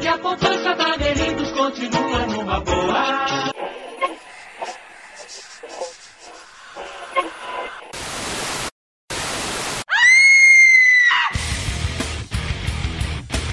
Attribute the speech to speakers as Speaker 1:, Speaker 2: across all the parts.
Speaker 1: E a poupança da Delitos continua numa boa.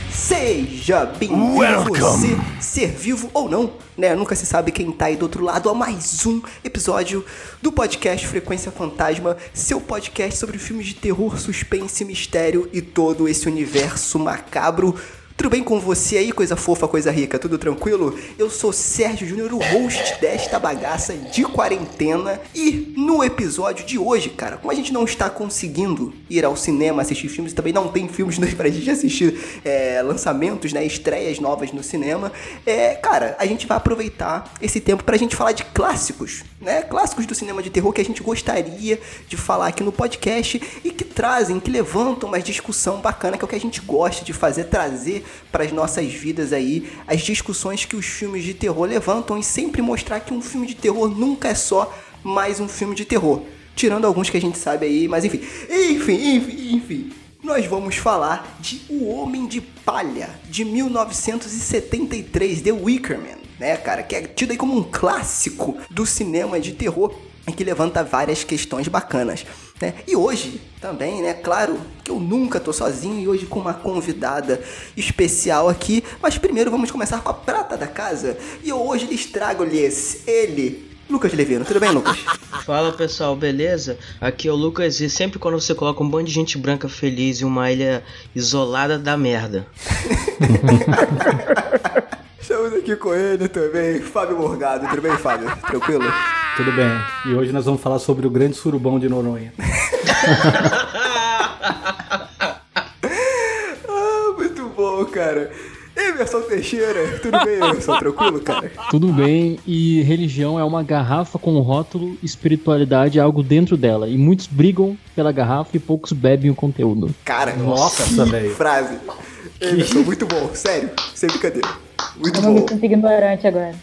Speaker 2: Seja bem-vindo você, ser vivo ou não, né? Nunca se sabe quem tá aí do outro lado a mais um episódio do podcast Frequência Fantasma, seu podcast sobre filmes de terror, suspense, mistério e todo esse universo macabro. Tudo bem com você aí, coisa fofa, coisa rica? Tudo tranquilo? Eu sou Sérgio Júnior, o host desta bagaça de quarentena. E no episódio de hoje, cara, como a gente não está conseguindo ir ao cinema assistir filmes, também não tem filmes pra gente assistir é, lançamentos, né? Estreias novas no cinema. É, cara, a gente vai aproveitar esse tempo pra gente falar de clássicos, né? Clássicos do cinema de terror que a gente gostaria de falar aqui no podcast e que trazem, que levantam uma discussão bacana, que é o que a gente gosta de fazer, trazer para as nossas vidas aí as discussões que os filmes de terror levantam e sempre mostrar que um filme de terror nunca é só mais um filme de terror. Tirando alguns que a gente sabe aí, mas enfim. Enfim, enfim, enfim. Nós vamos falar de O Homem de Palha, de 1973, The Wicker Man, né, cara? Que é tido aí como um clássico do cinema de terror e que levanta várias questões bacanas. Né? E hoje também, né? Claro que eu nunca tô sozinho e hoje com uma convidada especial aqui. Mas primeiro vamos começar com a prata da casa. E eu hoje lhes trago-lhes ele, Lucas Levino. Tudo bem, Lucas?
Speaker 3: Fala pessoal, beleza? Aqui é o Lucas e sempre quando você coloca um bando de gente branca feliz em uma ilha isolada da merda.
Speaker 2: Estamos aqui com ele também, Fábio Morgado. Tudo bem, Fábio? Tranquilo?
Speaker 4: Tudo bem. E hoje nós vamos falar sobre o grande surubão de Noronha.
Speaker 2: ah, muito bom, cara. Emerson Teixeira, tudo bem, Emerson? Tranquilo, cara?
Speaker 5: Tudo bem, e religião é uma garrafa com rótulo, espiritualidade é algo dentro dela. E muitos brigam pela garrafa e poucos bebem o conteúdo.
Speaker 2: Cara,
Speaker 4: Nossa,
Speaker 2: que frase. Emerson, muito bom, sério, sem brincadeira. Muito
Speaker 6: Eu não me
Speaker 2: bom.
Speaker 6: sinto ignorante agora.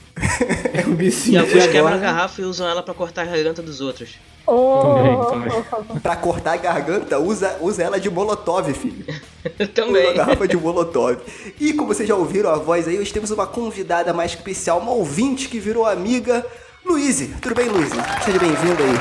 Speaker 4: Eu me
Speaker 3: E
Speaker 4: senti
Speaker 3: alguns quebram a garrafa e usam ela pra cortar a garganta dos outros.
Speaker 6: Oh,
Speaker 2: Pra cortar a garganta, usa, usa ela de molotov, filho. Uma
Speaker 3: Também.
Speaker 2: garrafa de molotov. E como vocês já ouviram a voz aí, hoje temos uma convidada mais especial, uma ouvinte que virou amiga, Luíse. Tudo bem, Luíse? Seja bem-vinda aí.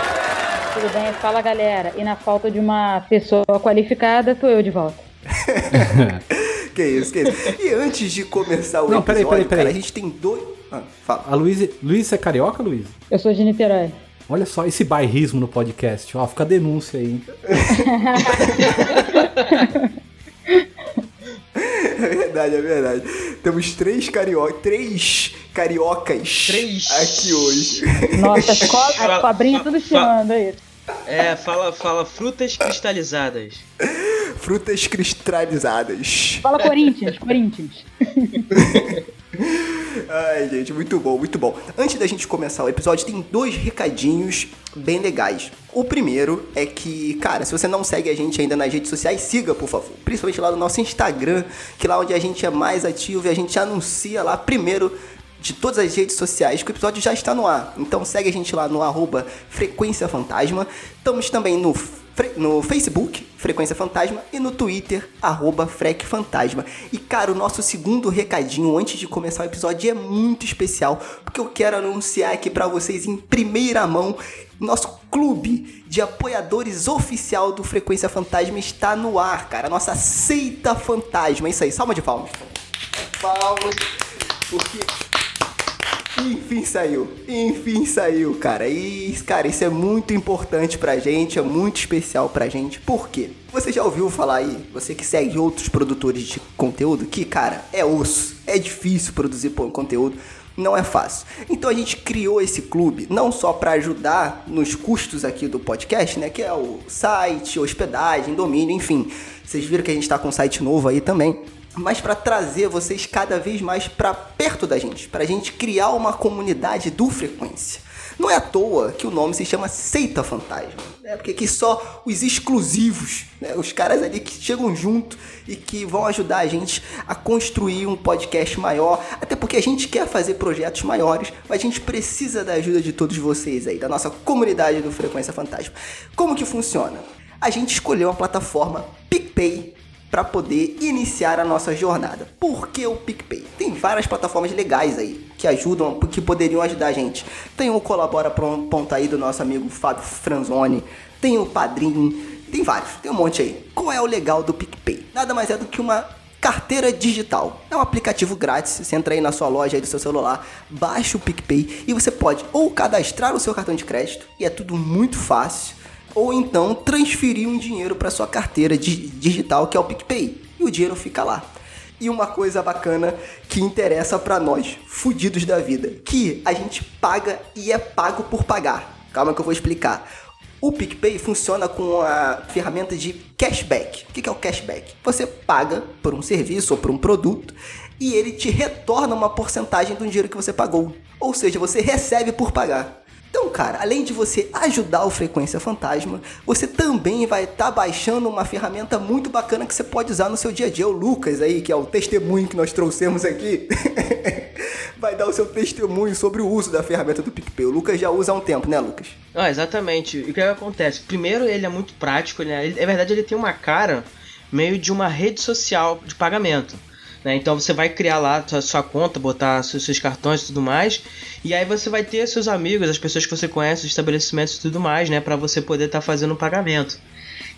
Speaker 6: Tudo bem? Fala, galera. E na falta de uma pessoa qualificada, tô eu de volta.
Speaker 2: Que isso, que isso. E antes de começar o
Speaker 4: Não, peraí,
Speaker 2: episódio,
Speaker 4: peraí, peraí.
Speaker 2: cara, a gente tem dois... Ah, fala.
Speaker 4: A Luísa. Luísa é carioca, Luísa?
Speaker 6: Eu sou de Niterói.
Speaker 4: Olha só esse bairrismo no podcast. Ó, fica a denúncia aí.
Speaker 2: É verdade, é verdade. Temos três carioca, três cariocas
Speaker 3: Três.
Speaker 2: aqui hoje.
Speaker 6: Nossa, as, co as cobrinhas tudo chamando aí.
Speaker 3: É, fala, fala frutas cristalizadas.
Speaker 2: Frutas cristalizadas.
Speaker 6: Fala Corinthians, Corinthians.
Speaker 2: Ai, gente, muito bom, muito bom. Antes da gente começar o episódio, tem dois recadinhos bem legais. O primeiro é que, cara, se você não segue a gente ainda nas redes sociais, siga, por favor. Principalmente lá no nosso Instagram, que é lá onde a gente é mais ativo e a gente anuncia lá primeiro de todas as redes sociais que o episódio já está no ar. Então segue a gente lá no arroba Frequência Fantasma. Estamos também no, no Facebook, Frequência Fantasma, e no Twitter, arroba Frec Fantasma. E cara, o nosso segundo recadinho antes de começar o episódio é muito especial, porque eu quero anunciar aqui pra vocês em primeira mão nosso clube de apoiadores oficial do Frequência Fantasma está no ar, cara. Nossa seita fantasma. É isso aí, salva de palmas. Palmas, porque enfim saiu, enfim saiu, cara. E, cara, isso é muito importante pra gente, é muito especial pra gente. Por quê? Você já ouviu falar aí, você que segue outros produtores de conteúdo, que, cara, é osso, é difícil produzir conteúdo, não é fácil. Então a gente criou esse clube não só pra ajudar nos custos aqui do podcast, né, que é o site, hospedagem, domínio, enfim. Vocês viram que a gente tá com um site novo aí também mas para trazer vocês cada vez mais para perto da gente, para a gente criar uma comunidade do Frequência. Não é à toa que o nome se chama Seita Fantasma, né? Porque aqui só os exclusivos, né? Os caras ali que chegam junto e que vão ajudar a gente a construir um podcast maior, até porque a gente quer fazer projetos maiores, mas a gente precisa da ajuda de todos vocês aí, da nossa comunidade do Frequência Fantasma. Como que funciona? A gente escolheu a plataforma PicPay para poder iniciar a nossa jornada. Por que o PicPay? Tem várias plataformas legais aí que ajudam, que poderiam ajudar a gente. Tem o Colabora Ponto aí do nosso amigo Fábio Franzoni, tem o Padrim, tem vários, tem um monte aí. Qual é o legal do PicPay? Nada mais é do que uma carteira digital. É um aplicativo grátis, você entra aí na sua loja aí do seu celular, baixa o PicPay e você pode ou cadastrar o seu cartão de crédito, e é tudo muito fácil, ou então transferir um dinheiro para sua carteira digital, que é o PicPay, e o dinheiro fica lá. E uma coisa bacana que interessa para nós, fudidos da vida, que a gente paga e é pago por pagar. Calma que eu vou explicar. O PicPay funciona com a ferramenta de cashback. O que é o cashback? Você paga por um serviço ou por um produto e ele te retorna uma porcentagem do dinheiro que você pagou. Ou seja, você recebe por pagar. Então, cara, além de você ajudar o Frequência Fantasma, você também vai estar tá baixando uma ferramenta muito bacana que você pode usar no seu dia a dia. O Lucas aí, que é o testemunho que nós trouxemos aqui, vai dar o seu testemunho sobre o uso da ferramenta do PicPay. O Lucas já usa há um tempo, né, Lucas?
Speaker 3: Ah, exatamente. E o que acontece? Primeiro, ele é muito prático, né? É verdade, ele tem uma cara meio de uma rede social de pagamento. Né? Então você vai criar lá a sua conta, botar seus, seus cartões e tudo mais. E aí você vai ter seus amigos, as pessoas que você conhece, os estabelecimentos e tudo mais, né? Para você poder estar tá fazendo o pagamento.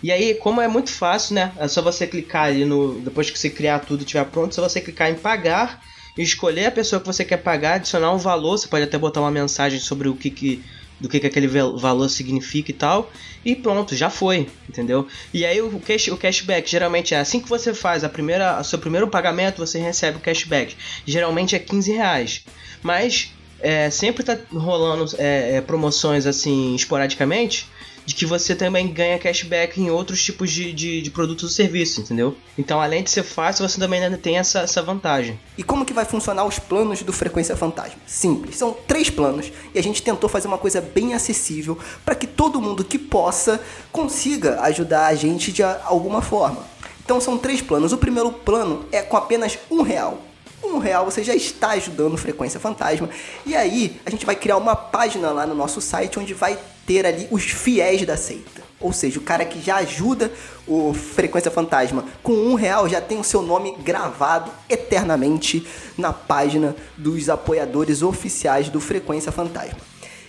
Speaker 3: E aí, como é muito fácil, né? É só você clicar ali no. Depois que você criar tudo e estiver pronto, é só você clicar em pagar escolher a pessoa que você quer pagar, adicionar um valor, você pode até botar uma mensagem sobre o que, que do que, que aquele valor significa e tal, e pronto, já foi, entendeu? E aí o, cash, o cashback geralmente é assim que você faz a primeira, o seu primeiro pagamento, você recebe o cashback. Geralmente é 15 reais, mas é, sempre tá rolando é, é, promoções assim esporadicamente de que você também ganha cashback em outros tipos de, de, de produtos ou serviços, entendeu? Então, além de ser fácil, você também ainda tem essa, essa vantagem.
Speaker 2: E como que vai funcionar os planos do Frequência Fantasma? Simples, são três planos e a gente tentou fazer uma coisa bem acessível para que todo mundo que possa consiga ajudar a gente de alguma forma. Então são três planos. O primeiro plano é com apenas um real um real você já está ajudando Frequência Fantasma. E aí a gente vai criar uma página lá no nosso site onde vai ter ali os fiéis da seita. Ou seja, o cara que já ajuda o Frequência Fantasma com um real já tem o seu nome gravado eternamente na página dos apoiadores oficiais do Frequência Fantasma.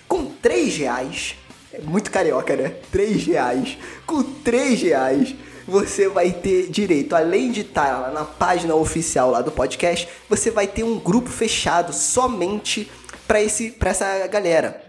Speaker 2: Com três reais, é muito carioca, né? Três reais. Com três reais você vai ter direito, além de estar lá na página oficial lá do podcast, você vai ter um grupo fechado somente para esse para essa galera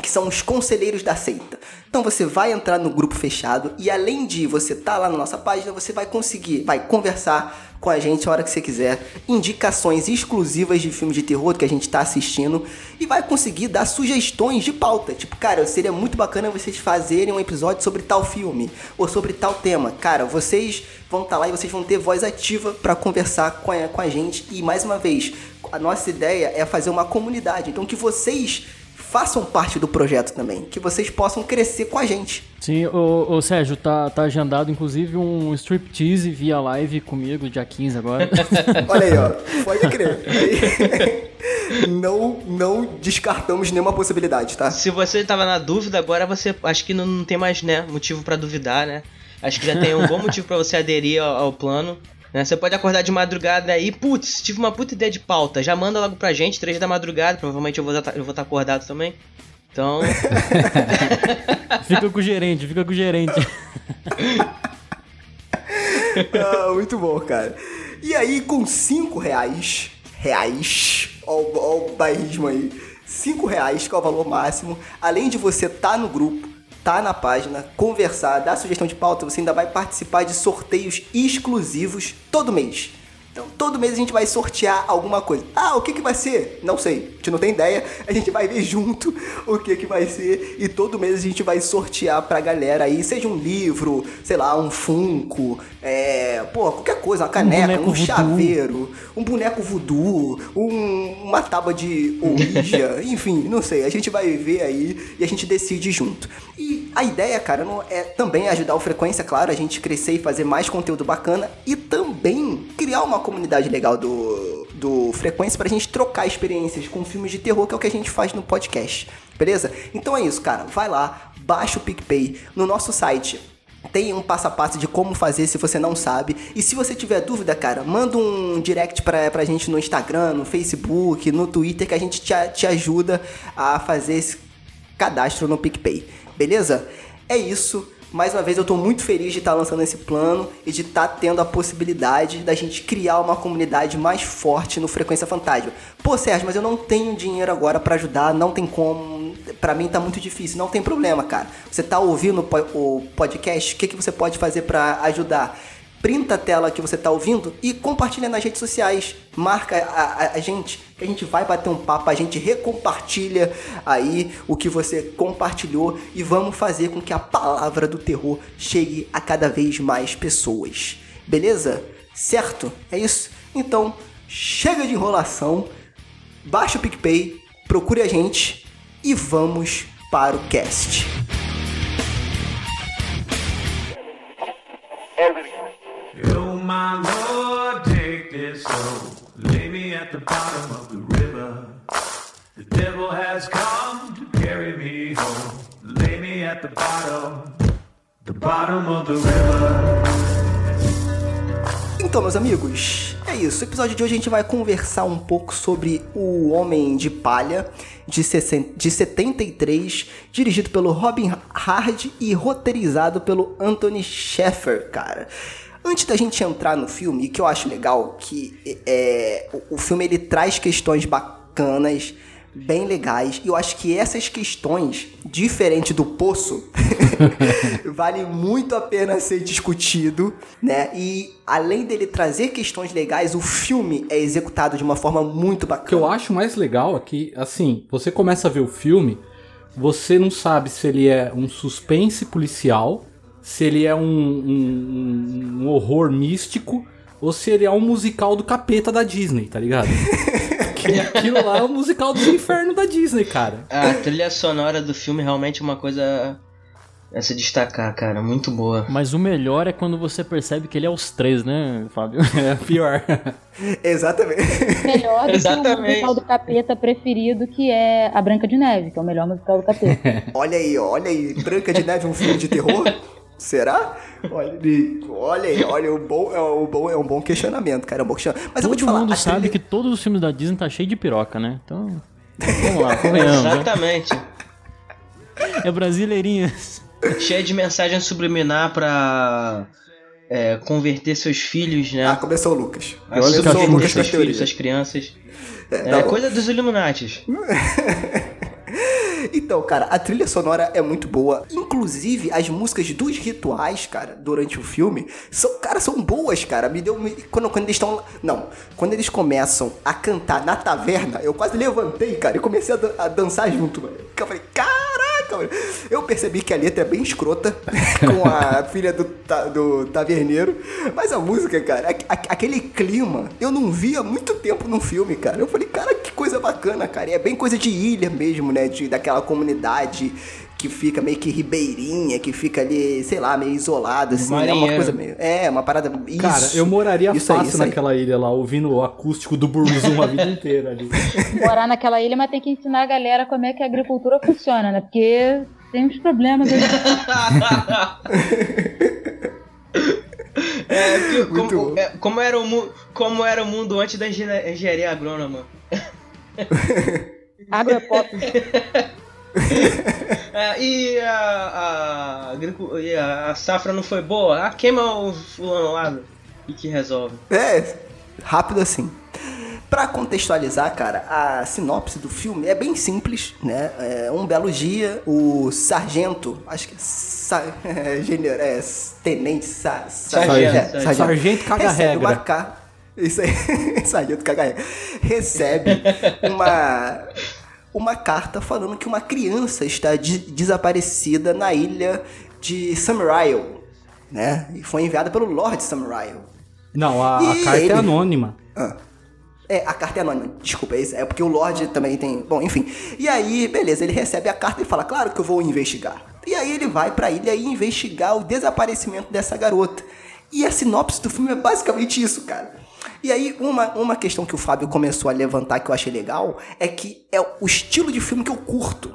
Speaker 2: que são os conselheiros da seita. Então você vai entrar no grupo fechado e além de você estar tá lá na nossa página, você vai conseguir, vai conversar com a gente a hora que você quiser, indicações exclusivas de filmes de terror que a gente está assistindo e vai conseguir dar sugestões de pauta. Tipo, cara, seria muito bacana vocês fazerem um episódio sobre tal filme ou sobre tal tema. Cara, vocês vão estar tá lá e vocês vão ter voz ativa para conversar com a, com a gente. E mais uma vez, a nossa ideia é fazer uma comunidade. Então que vocês façam parte do projeto também, que vocês possam crescer com a gente.
Speaker 5: Sim, o, o Sérgio, tá, tá agendado inclusive um striptease via live comigo, dia 15 agora.
Speaker 2: Olha aí, ó, pode crer. não, não descartamos nenhuma possibilidade, tá?
Speaker 3: Se você tava na dúvida, agora você acho que não, não tem mais né, motivo para duvidar, né? Acho que já tem um bom motivo para você aderir ao, ao plano. Né? Você pode acordar de madrugada aí, putz, tive uma puta ideia de pauta. Já manda logo pra gente, três da madrugada, provavelmente eu vou estar, eu vou estar acordado também. Então.
Speaker 5: fica com o gerente, fica com o gerente.
Speaker 2: ah, muito bom, cara. E aí, com cinco reais, reais, ó, ó o bairrismo aí, cinco reais, que é o valor máximo, além de você estar tá no grupo, tá na página, conversar, dar sugestão de pauta, você ainda vai participar de sorteios exclusivos todo mês. Então todo mês a gente vai sortear alguma coisa. Ah, o que que vai ser? Não sei, a gente não tem ideia. A gente vai ver junto o que que vai ser e todo mês a gente vai sortear pra galera aí, seja um livro, sei lá, um funko, é, pô, qualquer coisa, uma caneca, um,
Speaker 5: voodoo.
Speaker 2: chaveiro, um boneco voodoo, um- uma tábua de Ouija, enfim, não sei. A gente vai ver aí e a gente decide junto. E a ideia, cara, não é também ajudar o Frequência, claro, a gente crescer e fazer mais conteúdo bacana e também criar uma comunidade legal do, do Frequência pra gente trocar experiências com filmes de terror, que é o que a gente faz no podcast. Beleza? Então é isso, cara. Vai lá, baixa o PicPay no nosso site. Tem um passo a passo de como fazer se você não sabe. E se você tiver dúvida, cara, manda um direct pra, pra gente no Instagram, no Facebook, no Twitter, que a gente te, te ajuda a fazer esse cadastro no PicPay. Beleza? É isso. Mais uma vez, eu tô muito feliz de estar lançando esse plano e de estar tendo a possibilidade da gente criar uma comunidade mais forte no Frequência Fantasma. Pô, Sérgio, mas eu não tenho dinheiro agora pra ajudar, não tem como. Pra mim tá muito difícil. Não tem problema, cara. Você tá ouvindo o po- o podcast? O que, que você pode fazer pra ajudar? Printa a tela que você tá ouvindo e compartilha nas redes sociais. Marca a, a- a gente, que a gente vai bater um papo, a gente recompartilha aí o que você compartilhou e vamos fazer com que a palavra do terror chegue a cada vez mais pessoas. Beleza? Certo? É isso? Então, chega de enrolação, baixa o PicPay, procure a gente e vamos para o cast.
Speaker 1: Oh my Lord, take this at the bottom of the river. The devil has come to carry me home, lay me at the bottom, the bottom of the river.
Speaker 2: Então, meus amigos, é isso. No episódio de hoje a gente vai conversar um pouco sobre O Homem de Palha, de, 60 de 73, dirigido pelo Robin Hard e roteirizado pelo Anthony Sheffer, cara. Antes da gente entrar no filme, e que eu acho legal, que é, o, o filme ele traz questões bacanas, bem legais, e eu acho que essas questões, diferente do Poço, vale muito a pena ser discutido, né? E além dele trazer questões legais, o filme é executado de uma forma muito
Speaker 4: O que eu
Speaker 2: bacana.
Speaker 4: acho mais legal é que, assim, você começa a ver o filme, você não sabe se ele é um suspense policial, se ele é um, um- um horror místico, ou se ele é um musical do capeta da Disney, tá ligado? que aquilo lá é o musical do inferno da Disney, cara.
Speaker 3: A trilha sonora do filme realmente é uma coisa a se destacar, cara. Muito boa.
Speaker 5: Mas o melhor é quando você percebe que ele é os três, né, Fábio?
Speaker 4: É pior.
Speaker 2: Exatamente.
Speaker 6: Melhor do que o
Speaker 3: Exatamente.
Speaker 6: musical do capeta preferido, que é A Branca de Neve, que é o melhor musical do capeta.
Speaker 2: olha aí, olha aí. Branca de Neve é um filme de terror? Será? Olha, aí, olha aí, olha, o bom, é, o bom, é um bom questionamento, cara. É um bom questionamento. Mas eu vou te
Speaker 5: Todo
Speaker 2: falar,
Speaker 5: mundo sabe
Speaker 2: trilha-
Speaker 5: que todos os filmes da Disney tá cheio de piroca, né? Então, vamos lá, convenhamos. né?
Speaker 3: Exatamente.
Speaker 5: É brasileirinhas.
Speaker 3: Cheia de mensagem subliminar pra é, converter seus filhos, né?
Speaker 2: Ah, começou o Lucas.
Speaker 3: a
Speaker 5: olha
Speaker 3: subverter
Speaker 5: a Xuxa
Speaker 3: seus filhos, suas crianças. É,
Speaker 2: tá bom.
Speaker 3: coisa dos Illuminatis.
Speaker 2: Então, cara, a trilha sonora é muito boa. Inclusive, as músicas dos rituais, cara, durante o filme, são, cara, são boas, cara. Me deu. Quando, quando eles estão. Não, quando eles começam a cantar na taverna, eu quase levantei, cara, e comecei a, dan- a dançar junto, mano. Eu falei, mano. Eu percebi que a letra é bem escrota com a filha do, ta- do taverneiro. Mas a música, cara, a- a- aquele clima, eu não via há muito tempo no filme, cara. Eu falei, cara, que coisa bacana, cara. E é bem coisa de ilha mesmo, né? De, daquela comunidade que fica meio que ribeirinha, que fica ali, sei lá, meio isolada, assim. É uma coisa meio. É, uma parada. Isso,
Speaker 4: Cara, eu moraria
Speaker 2: isso aí,
Speaker 4: fácil
Speaker 2: isso aí.
Speaker 4: naquela ilha lá, ouvindo o acústico do Burzum a vida inteira ali.
Speaker 6: Morar naquela ilha, mas tem que ensinar a galera como é que a agricultura funciona, né? Porque tem uns problemas aí.
Speaker 3: É, que- como, é, como era o como era o mundo antes da engenharia engenharia agrônoma.
Speaker 6: Agropop.
Speaker 3: É, e a, a, e a- a safra não foi boa? Ah, queima o fulano lá e que resolve.
Speaker 2: É, rápido assim. Pra contextualizar, cara, a sinopse do filme é bem simples, né? É, um belo dia, o sargento, acho que é, sa, é, é tenente, sa, sa-
Speaker 3: Sargento,
Speaker 2: é,
Speaker 3: sargento.
Speaker 4: Sargento caga
Speaker 2: recebe
Speaker 4: regra.
Speaker 2: uma carta. Isso aí, sargento cagarrega. Recebe uma, uma carta falando que uma criança está de- desaparecida na ilha de Samarail, né? E foi enviada pelo Lord Samarail.
Speaker 4: Não, a, a carta
Speaker 2: ele?
Speaker 4: é anônima.
Speaker 2: Ah. É, a carta é anônima. Desculpa, é isso. É porque o Lorde também tem. Bom, enfim. E aí, beleza, ele recebe a carta e fala: Claro que eu vou investigar. E aí ele vai pra ilha e investigar o desaparecimento dessa garota. E a sinopse do filme é basicamente isso, cara. E aí, uma, uma questão que o Fábio começou a levantar que eu achei legal é que é o estilo de filme que eu curto.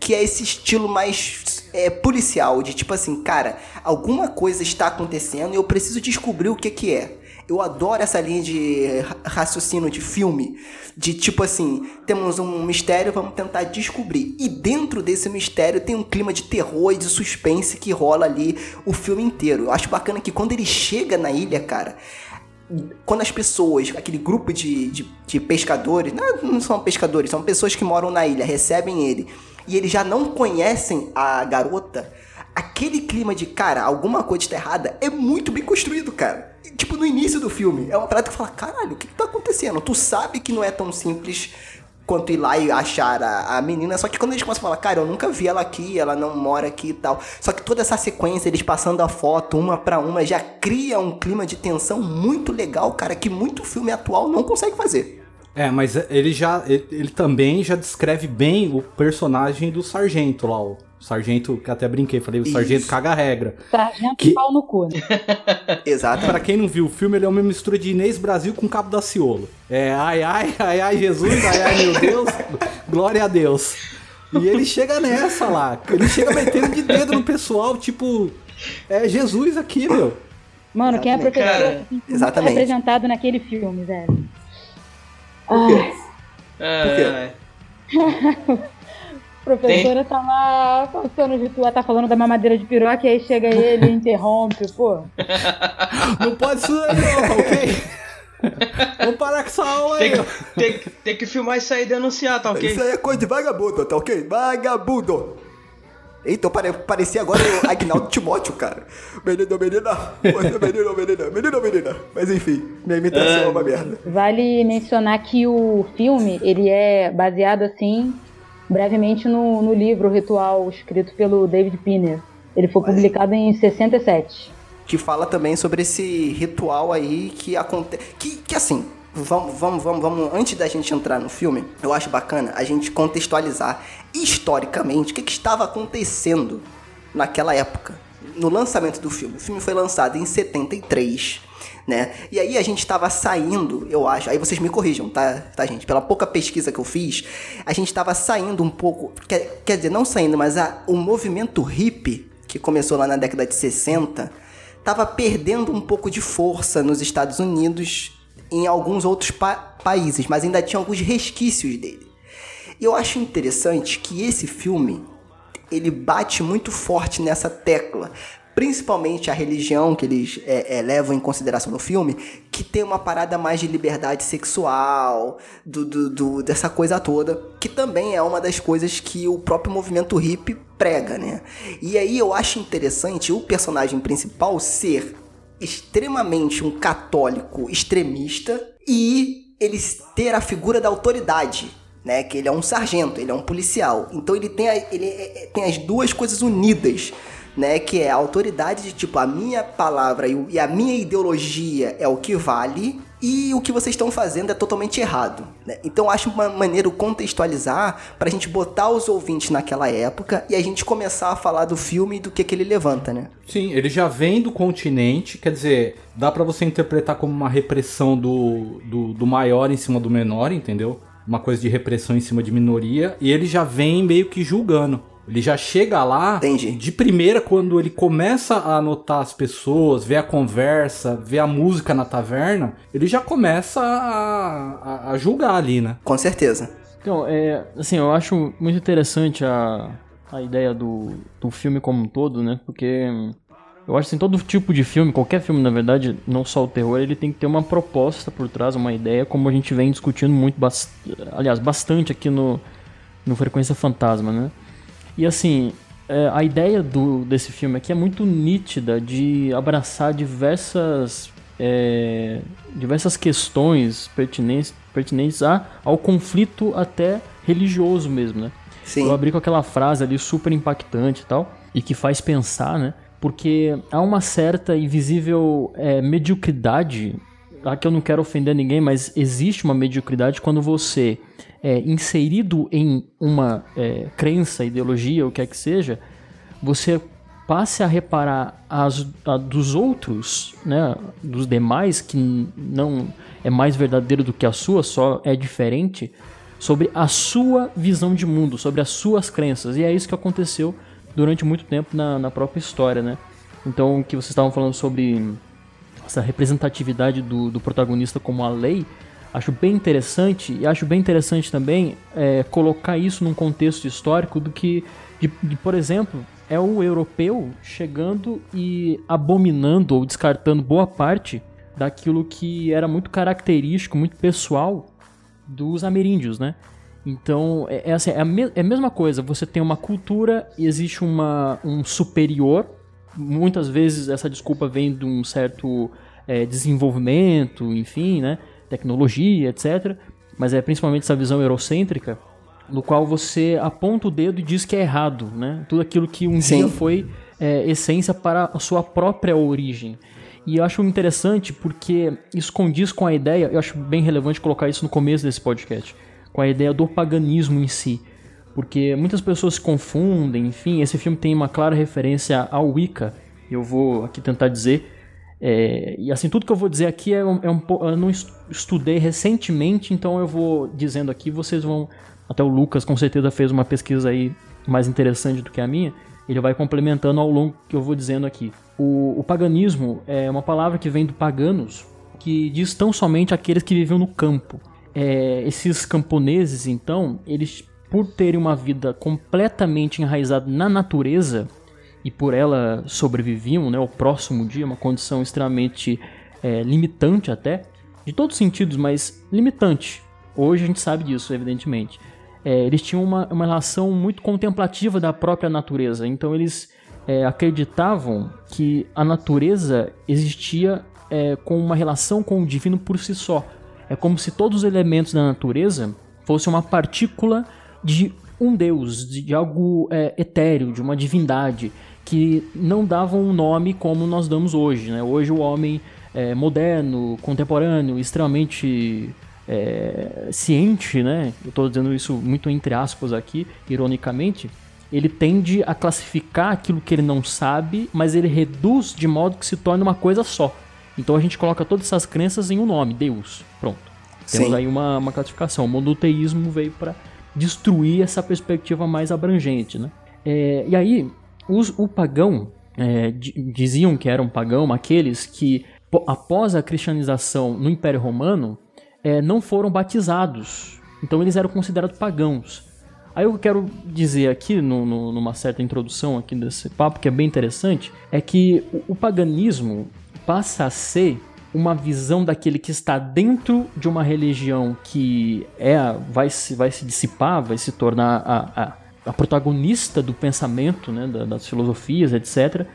Speaker 2: Que é esse estilo mais é, policial, de tipo assim, cara, alguma coisa está acontecendo e eu preciso descobrir o que que é. Eu adoro essa linha de ra- raciocínio de filme, de tipo assim, temos um mistério, vamos tentar descobrir. E dentro desse mistério tem um clima de terror e de suspense que rola ali o filme inteiro. Eu acho bacana que quando ele chega na ilha, cara, quando as pessoas, aquele grupo de, de, de pescadores, não, não são pescadores, são pessoas que moram na ilha, recebem ele, e eles já não conhecem a garota, aquele clima de, cara, alguma coisa está errada, é muito bem construído, cara. E, Tipo, no início do filme, é uma parada que fala, caralho, o que, que tá acontecendo? Tu sabe que não é tão simples quanto ir lá e achar a, a menina, só que quando eles começam a falar, cara, eu nunca vi ela aqui, ela não mora aqui e tal. Só que toda essa sequência, eles passando a foto uma pra uma, já cria um clima de tensão muito legal, cara, que muito filme atual não consegue fazer.
Speaker 4: É, mas ele já. Ele, ele também já descreve bem o personagem do sargento lá, o sargento, que até brinquei, falei, o
Speaker 2: Isso.
Speaker 4: sargento caga a regra.
Speaker 6: Sargento
Speaker 4: Que-
Speaker 6: pau no cu, né?
Speaker 2: Exato.
Speaker 4: Pra quem não viu o filme, ele é uma mistura de Inês Brasil com Cabo da Ciolo. É ai, ai, ai, ai, Jesus, ai, ai, meu Deus, glória a Deus. E ele chega nessa lá, ele chega metendo de dedo no pessoal, tipo, é Jesus aqui, meu.
Speaker 6: Mano, quem é
Speaker 2: Exatamente.
Speaker 6: professor
Speaker 2: exatamente.
Speaker 6: representado naquele filme, velho.
Speaker 2: Por quê?
Speaker 3: É,
Speaker 6: A professora tá lá passando de tua, tá falando da mamadeira de piroca e aí chega ele e interrompe, pô.
Speaker 4: Não pode isso aí, não, tá ok? Vamos parar com essa aula aí.
Speaker 3: tem, que, tem, tem que filmar isso aí e denunciar, tá ok?
Speaker 2: Isso aí é coisa de vagabundo, tá ok? Vagabundo! Eita, eu pare- parecia agora o Agnaldo Timóteo, cara. Menino, menina, você menino, menina, menino, menina. Mas enfim, minha imitação é uma merda.
Speaker 6: Vale mencionar que o filme, ele é baseado, assim, brevemente no, no livro Ritual, escrito pelo David Pinner. Ele foi publicado em 67.
Speaker 2: que fala também sobre esse ritual aí que acontece. Que, que assim, vamos, vamos, vamos, vamos, antes da gente entrar no filme, eu acho bacana a gente contextualizar historicamente o que, que estava acontecendo naquela época, no lançamento do filme. O filme foi lançado em 73. Né? E aí a gente estava saindo, eu acho, aí vocês me corrijam, tá, tá gente? Pela pouca pesquisa que eu fiz, a gente estava saindo um pouco, quer, quer dizer, não saindo, mas a, o movimento hippie, que começou lá na década de 60, estava perdendo um pouco de força nos Estados Unidos em alguns outros pa- países, mas ainda tinha alguns resquícios dele. E eu acho interessante que esse filme ele bate muito forte nessa tecla. Principalmente a religião que eles é, é, levam em consideração no filme, que tem uma parada mais de liberdade sexual, do, do- do- dessa coisa toda, que também é uma das coisas que o próprio movimento hippie prega, né? E aí eu acho interessante o personagem principal ser extremamente um católico extremista e ele ter a figura da autoridade, né? Que ele é um sargento, ele é um policial. Então ele tem, a- ele é- é- tem as duas coisas unidas, né? Que é a autoridade de tipo, a minha palavra e, a minha ideologia é o que vale e o que vocês estão fazendo é totalmente errado. Né? Então acho uma maneira contextualizar pra gente botar os ouvintes naquela época e a gente começar a falar do filme e do que, que ele levanta, né?
Speaker 4: Sim, ele já vem do continente, quer dizer, dá pra você interpretar como uma repressão do, do, do maior em cima do menor, entendeu? Uma coisa de repressão em cima de minoria, e ele já vem meio que julgando. Ele já chega lá
Speaker 2: Entendi.
Speaker 4: de primeira quando ele começa a anotar as pessoas, vê a conversa, vê a música na taverna, ele já começa a, a- a julgar ali, né?
Speaker 2: Com certeza.
Speaker 5: Então, é, assim, eu acho muito interessante a, a ideia do, do filme como um todo, né? Porque hum, eu acho assim, todo tipo de filme, qualquer filme, na verdade, não só o terror, ele tem que ter uma proposta por trás, uma ideia, como a gente vem discutindo muito, bast aliás, bastante aqui no, no Frequência Fantasma, né? E assim, é, a ideia do, desse filme aqui é muito nítida de abraçar diversas é, diversas questões pertinentes, pertinentes a, ao conflito até religioso mesmo, né?
Speaker 2: Sim.
Speaker 5: Eu abri com aquela frase ali super impactante e tal, e que faz pensar, né? Porque há uma certa e visível é, mediocridade. Aqui eu não quero ofender ninguém, mas existe uma mediocridade quando você é inserido em uma é, crença, ideologia, o que é que seja, você passe a reparar as a dos outros, né, dos demais que não é mais verdadeiro do que a sua, só é diferente sobre a sua visão de mundo, sobre as suas crenças. E é isso que aconteceu durante muito tempo na, na própria história, né? Então, o que vocês estavam falando sobre essa representatividade do, do protagonista como a lei, acho bem interessante e acho bem interessante também é, colocar isso num contexto histórico do que, de, de, por exemplo, é o europeu chegando e abominando ou descartando boa parte daquilo que era muito característico, muito pessoal dos ameríndios, né? Então, é, é, assim, é, a é a mesma coisa, você tem uma cultura e existe uma, um superior, muitas vezes essa desculpa vem de um certo é, desenvolvimento, enfim, né? Tecnologia, etc. Mas é principalmente essa visão eurocêntrica, no qual você aponta o dedo e diz que é errado, né? Tudo aquilo que um
Speaker 2: Sim.
Speaker 5: dia foi é, essência para a sua própria origem. E eu acho interessante porque isso condiz com a ideia, eu acho bem relevante colocar isso no começo desse podcast, com a ideia do paganismo em si. Porque muitas pessoas se confundem, enfim, esse filme tem uma clara referência ao Wicca, eu vou aqui tentar dizer. É, e assim, tudo que eu vou dizer aqui é um, é um eu não estudei recentemente, então eu vou dizendo aqui, vocês vão. Até o Lucas com certeza fez uma pesquisa aí mais interessante do que a minha. Ele vai complementando ao longo que eu vou dizendo aqui. O, o paganismo é uma palavra que vem do paganos, que diz tão somente aqueles que viviam no campo. É, esses camponeses, então, eles, por terem uma vida completamente enraizada na natureza e por ela sobreviviam, né, ao próximo dia, uma condição extremamente é, limitante até, de todos os sentidos, mas limitante. Hoje a gente sabe disso, evidentemente. É, eles tinham uma, uma relação muito contemplativa da própria natureza, então eles é, acreditavam que a natureza existia é, com uma relação com o divino por si só. É como se todos os elementos da natureza fossem uma partícula de um deus, de, de algo é, etéreo, de uma divindade, que não davam um nome como nós damos hoje. Né? Hoje o homem é, moderno, contemporâneo, extremamente é, ciente, né? Eu estou dizendo isso muito entre aspas aqui, ironicamente. Ele tende a classificar aquilo que ele não sabe, mas ele reduz de modo que se torne uma coisa só. Então a gente coloca todas essas crenças em um nome, Deus. Pronto. Temos
Speaker 2: Sim.
Speaker 5: aí uma, uma classificação. O monoteísmo veio para destruir essa perspectiva mais abrangente, né? É, e aí, os, o pagão, é, di- diziam que eram pagão aqueles que, após a cristianização no Império Romano, é, não foram batizados. Então eles eram considerados pagãos. Aí eu quero dizer aqui, no- no- numa certa introdução aqui desse papo, que é bem interessante, é que o, o paganismo passa a ser uma visão daquele que está dentro de uma religião que é vai, se, vai se dissipar, vai se tornar a, a, a protagonista do pensamento, né, da- das filosofias, etc.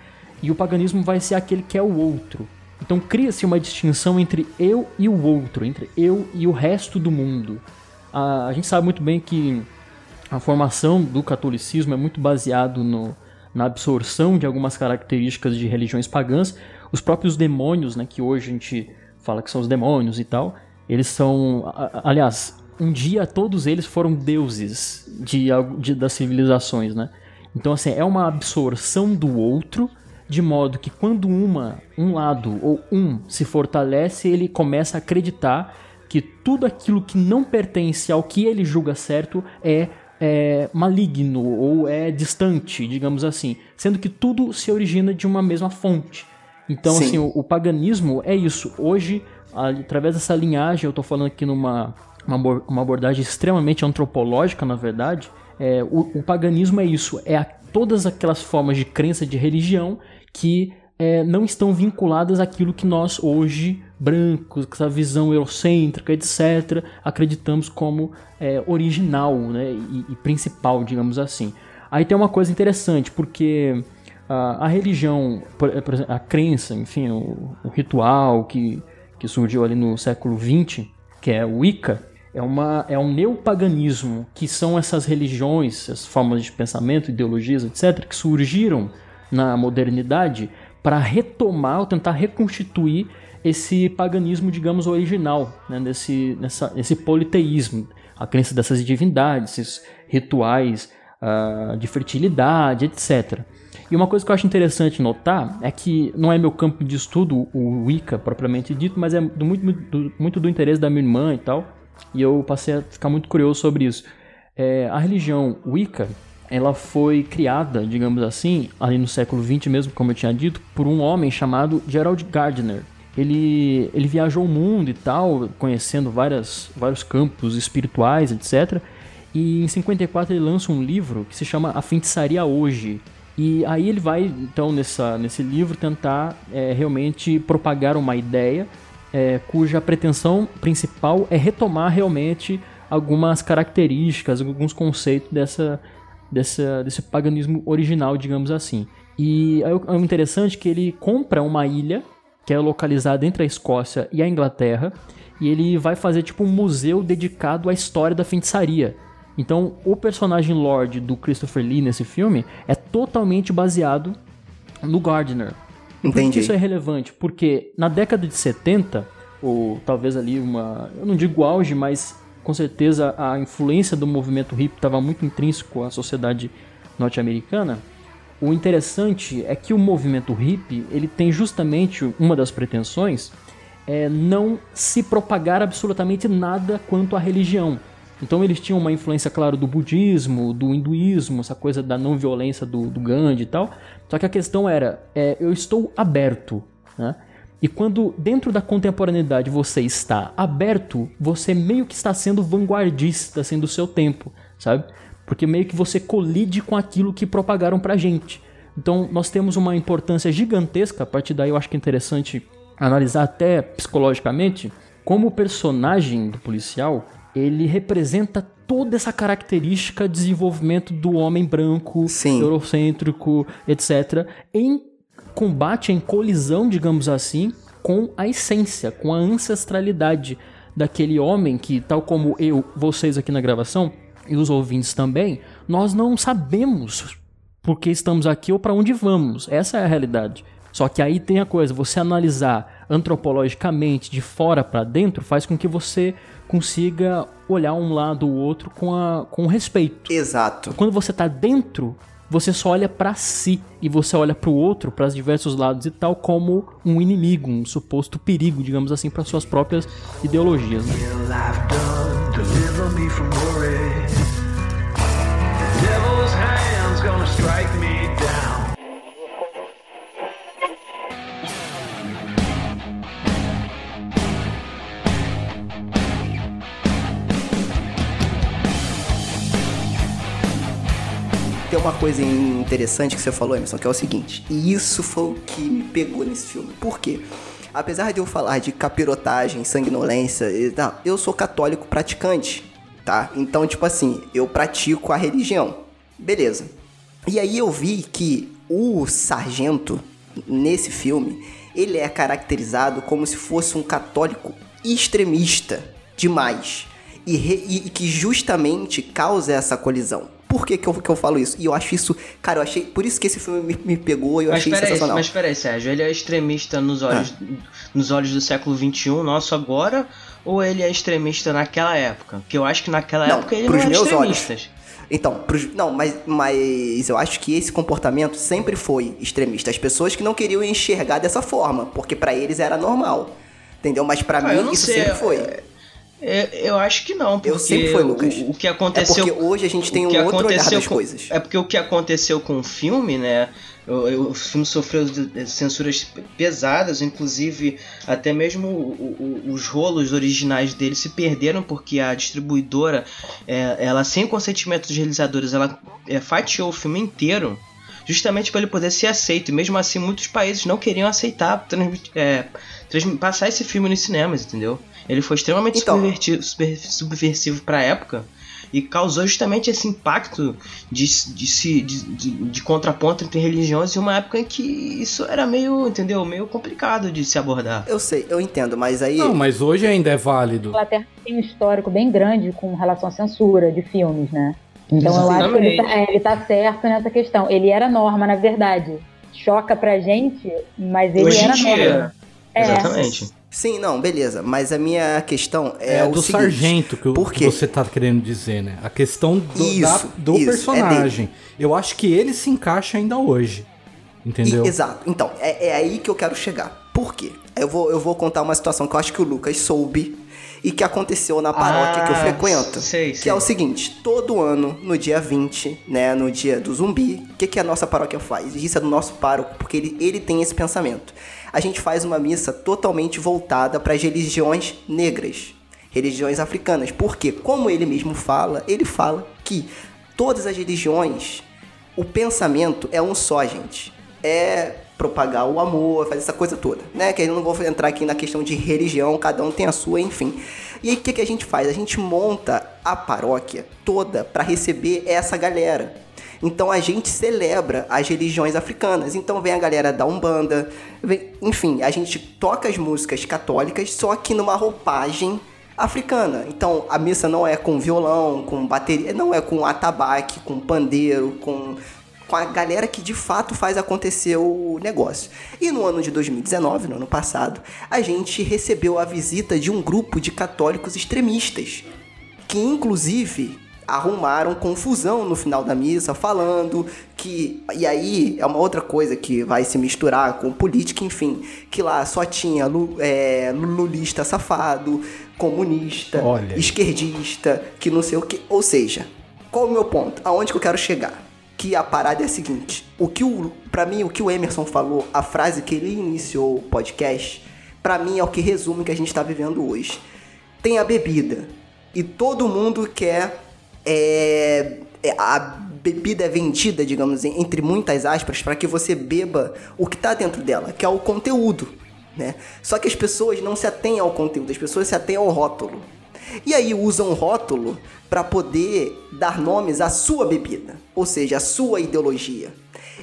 Speaker 5: E o paganismo vai ser aquele que é o outro. Então cria-se uma distinção entre eu e o outro, entre eu e o resto do mundo. A, a gente sabe muito bem que a formação do catolicismo é muito baseado no, na absorção de algumas características de religiões pagãs. Os próprios demônios, né, que hoje a gente fala que são os demônios e tal, eles são, aliás, um dia todos eles foram deuses de, de- das civilizações, né? Então assim, é uma absorção do outro de modo que quando uma, um lado ou um se fortalece, ele começa a acreditar que tudo aquilo que não pertence ao que ele julga certo é, é maligno ou é distante, digamos assim, sendo que tudo se origina de uma mesma fonte. Então,
Speaker 2: Sim.
Speaker 5: assim, o, o paganismo é isso. Hoje, através dessa linhagem, eu estou falando aqui numa uma, uma abordagem extremamente antropológica, na verdade, é, o, o paganismo é isso, é a- todas aquelas formas de crença de religião que é, não estão vinculadas àquilo que nós hoje, brancos, com essa visão eurocêntrica, etc., acreditamos como é, original né, e, e principal, digamos assim. Aí tem uma coisa interessante, porque a, a religião, por, por exemplo, a crença, enfim, o, o ritual que, que surgiu ali no século XX, que é o Wicca, é, uma, é um neopaganismo, que são essas religiões, essas formas de pensamento, ideologias, etc., que surgiram na modernidade para retomar ou tentar reconstituir esse paganismo, digamos, original, né, nessa, esse politeísmo, a crença dessas divindades, esses rituais uh, de fertilidade, etc. E uma coisa que eu acho interessante notar é que não é meu campo de estudo o Wicca propriamente dito, mas é do, muito, muito, muito, do interesse da minha irmã e tal, e eu passei a ficar muito curioso sobre isso. É, a religião Wicca ela foi criada, digamos assim, ali no século XX mesmo, como eu tinha dito, por um homem chamado Gerald Gardner. Ele, ele viajou o mundo e tal, conhecendo várias, vários campos espirituais, etc. E em 54 ele lança um livro que se chama A Feitiçaria Hoje. E aí ele vai, então, nessa, nesse livro tentar é, realmente propagar uma ideia é, cuja pretensão principal é retomar realmente algumas características, alguns conceitos dessa, dessa, desse paganismo original, digamos assim. E é interessante que ele compra uma ilha que é localizada entre a Escócia e a Inglaterra, e ele vai fazer tipo um museu dedicado à história da feitiçaria. Então, o personagem Lord do Christopher Lee nesse filme é totalmente baseado no Gardner. Entendi. Por que isso é relevante? Porque na década de 70, ou talvez ali uma, eu não digo auge, mas com certeza a influência do movimento hippie estava muito intrínseco à sociedade norte-americana. O interessante é que o movimento hippie ele tem justamente uma das pretensões é não se propagar absolutamente nada quanto à religião. Então eles tinham uma influência, claro, do budismo, do hinduísmo, essa coisa da não violência do, do Gandhi e tal. Só que a questão era, é, eu estou aberto, né? E quando dentro da contemporaneidade você está aberto, você meio que está sendo vanguardista, sendo o seu tempo, sabe? Porque meio que você colide com aquilo que propagaram pra gente. Então nós temos uma importância gigantesca, a partir daí eu acho que é interessante analisar até psicologicamente como o personagem do policial, ele representa toda essa característica de desenvolvimento do homem branco, Sim. eurocêntrico, etc, em combate em colisão, digamos assim, com a essência, com a ancestralidade daquele homem que, tal como eu, vocês aqui na gravação e os ouvintes também, nós não sabemos por que estamos aqui ou para onde vamos. Essa é a realidade. Só que aí tem a coisa, você analisar antropologicamente de fora para dentro faz com que você consiga olhar um lado ou outro com, a, com respeito.
Speaker 2: Exato.
Speaker 5: Quando você está dentro você só olha para si e você olha para o outro, para os diversos lados e tal, como um inimigo, um suposto perigo, digamos assim, para suas próprias ideologias. Né?
Speaker 2: Tem uma coisa interessante que você falou, Emerson, que é o seguinte. E isso foi o que me pegou nesse filme. Por quê? Apesar de eu falar de capirotagem, sanguinolência, eu sou católico praticante, tá? Então, tipo assim, eu pratico a religião. Beleza. E aí eu vi que o sargento, nesse filme, ele é caracterizado como se fosse um católico extremista demais. E, re, e que justamente causa essa colisão. Por que, que, eu, que eu falo isso? E eu acho isso, cara, eu achei. Por isso que esse filme me, me pegou e eu mas achei sensacional.
Speaker 3: Aí, mas peraí, Sérgio, ele é extremista nos olhos, ah. nos olhos do século XXI, nosso agora, ou ele é extremista naquela época? Porque eu acho que naquela não, época ele não era extremista. Olhos.
Speaker 2: Então, pros, não, mas, mas eu acho que esse comportamento sempre foi extremista. As pessoas que não queriam enxergar dessa forma, porque para eles era normal. Entendeu? Mas para ah, mim isso sei, sempre foi. É,
Speaker 3: eu acho que não, porque
Speaker 2: eu sempre foi, Lucas.
Speaker 3: O, o que aconteceu.
Speaker 2: É porque hoje a gente tem um outro olhar das
Speaker 3: com,
Speaker 2: coisas.
Speaker 3: É porque o que aconteceu com o filme, né? O, o filme sofreu censuras pesadas, inclusive até mesmo o, os rolos originais dele se perderam porque a distribuidora, é, ela sem consentimento dos realizadores, ela é, fatiou o filme inteiro justamente para ele poder ser aceito. E mesmo assim, muitos países não queriam aceitar é, passar esse filme nos cinemas, entendeu? Ele foi extremamente então, subversivo para a época. e causou justamente esse impacto de, de, de, de, de contraponto entre religiões em uma época em que isso era meio, entendeu? Meio complicado de se abordar.
Speaker 2: Eu sei, eu entendo, mas aí.
Speaker 4: Não, mas hoje ainda é válido.
Speaker 6: A Inglaterra tem um histórico bem grande com relação à censura de filmes, né? Então eu acho que ele tá, é, ele tá certo nessa questão. Ele era norma, na verdade. Choca pra gente, mas ele
Speaker 3: Hoje
Speaker 6: era
Speaker 3: dia.
Speaker 6: norma. É.
Speaker 3: Exatamente.
Speaker 2: Sim, não, beleza. Mas a minha questão é,
Speaker 4: É,
Speaker 2: o
Speaker 4: do
Speaker 2: seguinte,
Speaker 4: sargento que, o-
Speaker 2: por
Speaker 4: que
Speaker 2: quê?
Speaker 4: você tá querendo dizer, né? A questão do,
Speaker 2: Isso,
Speaker 4: da- do
Speaker 2: isso, é
Speaker 4: personagem. Eu acho que ele se encaixa ainda hoje. Entendeu?
Speaker 2: E- exato. Então, é, é aí que eu quero chegar. Por quê? Eu vou, eu vou contar uma situação que eu acho que o Lucas soube e que aconteceu na paróquia que eu
Speaker 3: Ah,
Speaker 2: frequento.
Speaker 3: sei,
Speaker 2: que
Speaker 3: sei.
Speaker 2: é o seguinte, todo ano, no dia 20, né, no dia do zumbi, o que, que a nossa paróquia faz? Isso é do nosso pároco, porque ele, ele tem esse pensamento. A gente faz uma missa totalmente voltada para as religiões negras, religiões africanas. Porque, como ele mesmo fala, ele fala que todas as religiões o pensamento é um só, gente. É propagar o amor, fazer essa coisa toda, né? Que eu não vou entrar aqui na questão de religião, cada um tem a sua, enfim. E aí o que, que a gente faz? A gente monta a paróquia toda para receber essa galera. Então a gente celebra as religiões africanas. Então vem a galera da Umbanda, vem- enfim, a gente toca as músicas católicas, só que numa roupagem africana. Então a missa não é com violão, com bateria, não é com atabaque, com pandeiro, com com a galera que de fato faz acontecer o negócio. E no ano de 2019, no ano passado, a gente recebeu a visita de um grupo de católicos extremistas, que inclusive arrumaram confusão no final da missa, falando que. E aí é uma outra coisa que vai se misturar com política, enfim, que lá só tinha é, lulista safado, comunista,
Speaker 4: Olha
Speaker 2: esquerdista, que não sei o que. Ou seja, qual o meu ponto? Aonde que eu quero chegar? Que a parada é a seguinte: o que o, para mim, o que o Emerson falou, a frase que ele iniciou o podcast, pra mim é o que resume o que a gente tá vivendo hoje. Tem a bebida e todo mundo quer é, é, a bebida é vendida, digamos, entre muitas aspas, para que você beba o que tá dentro dela, que é o conteúdo, né? Só que as pessoas não se atêm ao conteúdo, as pessoas se atêm ao rótulo. E aí usam o rótulo para poder dar nomes à sua bebida, ou seja, à sua ideologia.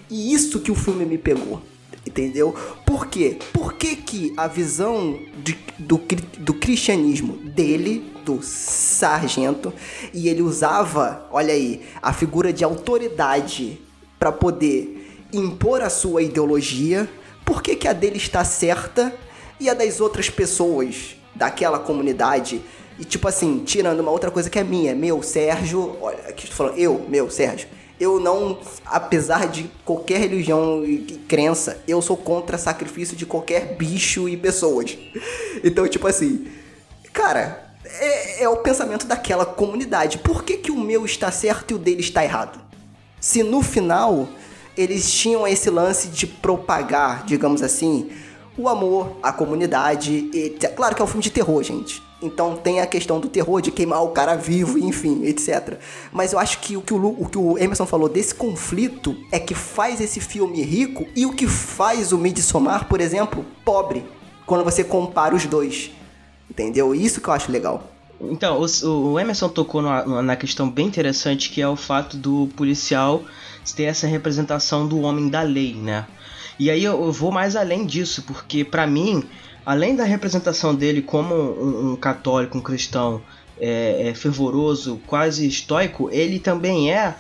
Speaker 2: E isso que o filme me pegou. Entendeu? Por quê? Por que, que a visão de- do, do cristianismo dele, sargento, e ele usava, olha aí, a figura de autoridade para poder impor a sua ideologia, por que, que a dele está certa e a das outras pessoas daquela comunidade? E tipo assim, tirando uma outra coisa que é minha, meu, Sérgio, olha, aqui estou falando, eu, meu, Sérgio, eu não, apesar de qualquer religião e crença, eu sou contra sacrifício de qualquer bicho e pessoas. Então, tipo assim, cara, é, é o pensamento daquela comunidade. Por que, que o meu está certo e o dele está errado? Se no final eles tinham esse lance de propagar, digamos assim, o amor, a comunidade. etc. Claro que é um filme de terror, gente. Então tem a questão do terror de queimar o cara vivo, enfim, etc. Mas eu acho que o que o, o que o Emerson falou desse conflito é que faz esse filme rico e o que faz o Midsommar, por exemplo, pobre. Quando você compara os dois. Entendeu? Isso que eu acho legal.
Speaker 3: Então, o, o Emerson tocou numa- na questão bem interessante que é o fato do policial ter essa representação do homem da lei, né? E aí eu, eu vou mais além disso, porque pra mim, além da representação dele como um, um católico, um cristão é, é, fervoroso, quase estoico, ele também é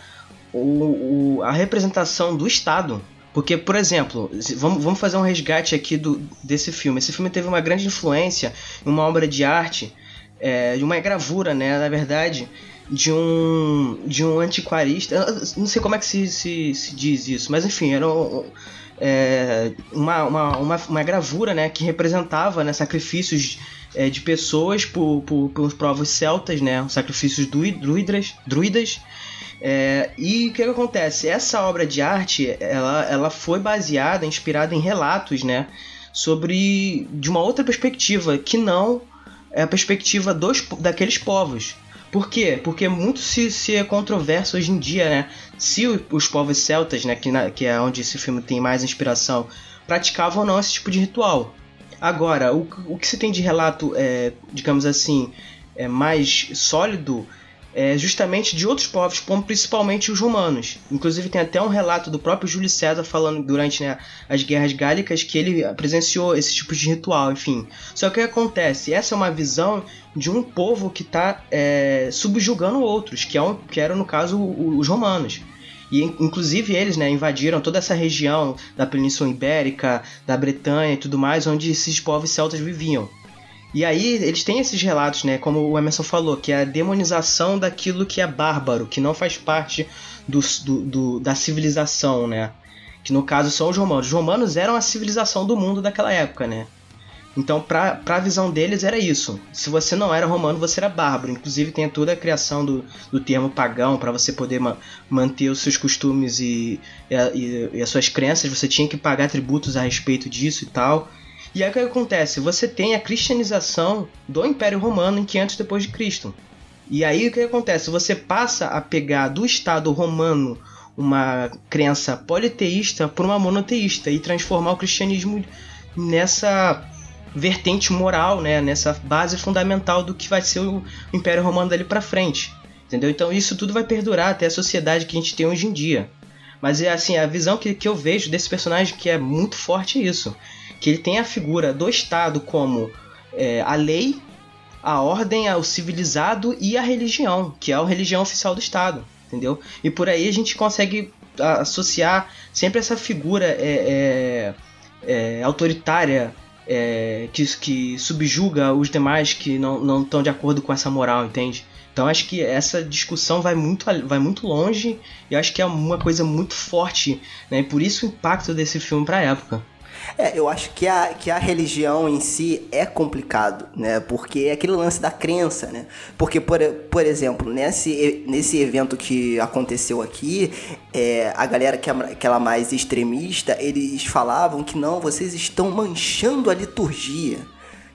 Speaker 3: o, o- a representação do Estado. Porque, por exemplo, vamos, vamos fazer um resgate aqui do, desse filme. Esse filme teve uma grande influência em uma obra de arte, é, de uma gravura, né, na verdade, de um, de um antiquarista. Eu não sei como é que se, se, se diz isso, mas enfim, era um- é, uma, uma, uma, uma gravura né, que representava né, sacrifícios é, de pessoas por, por, pelos povos celtas, né, sacrifícios drui- druidas, druidas. É, e o que, que acontece? Essa obra de arte ela, ela foi baseada, inspirada em relatos né, sobre de uma outra perspectiva que não é a perspectiva dos, daqueles povos. Por quê? Porque muito se, se é controverso hoje em dia, né? Se os povos celtas, né, que, na- que é onde esse filme tem mais inspiração, praticavam ou não esse tipo de ritual. Agora, o, o que se tem de relato, é, digamos assim, é mais sólido é, justamente de outros povos, como principalmente os romanos. Inclusive tem até um relato do próprio Júlio César falando durante né, as guerras gálicas que ele presenciou esse tipo de ritual, enfim. Só que o que acontece? Essa é uma visão de um povo que está é, subjugando outros, que, é um, que eram no caso os romanos. E inclusive eles né, invadiram toda essa região da Península Ibérica, da Bretanha e tudo mais, onde esses povos celtas viviam. E aí eles têm esses relatos, né? Como o Emerson falou, que é a demonização daquilo que é bárbaro, que não faz parte do, do, do, da civilização, né? Que no caso são os romanos. Os romanos eram a civilização do mundo daquela época, né? Então, para a visão deles, era isso. Se você não era romano, você era bárbaro. Inclusive, tem toda a criação do, do termo pagão para você poder ma manter os seus costumes e, e, e, as suas crenças. Você tinha que pagar tributos a respeito disso e tal. E aí o que acontece? Você tem a cristianização do Império Romano em 500 depois de Cristo. E aí o que acontece? Você passa a pegar do Estado romano uma crença politeísta por uma monoteísta e transformar o cristianismo nessa vertente moral, né, nessa base fundamental do que vai ser o Império Romano dali para frente. Entendeu? Então isso tudo vai perdurar até a sociedade que a gente tem hoje em dia. Mas é assim, a visão que, que eu vejo desse personagem que é muito forte é isso que ele tem a figura do Estado como é, a lei, a ordem, o civilizado e a religião, que é a religião oficial do Estado, entendeu? E por aí a gente consegue associar sempre essa figura é, é, é autoritária é, que, que subjuga os demais que não estão de acordo com essa moral, entende? Então acho que essa discussão vai muito, vai muito longe e acho que é uma coisa muito forte, né? E por isso o impacto desse filme para a época.
Speaker 2: É, eu acho que a, que a religião em si é complicado, né? Porque é aquele lance da crença, né? Porque, por, por exemplo, nesse, nesse evento que aconteceu aqui, é, a galera que é aquela mais extremista, eles falavam que não, vocês estão manchando a liturgia.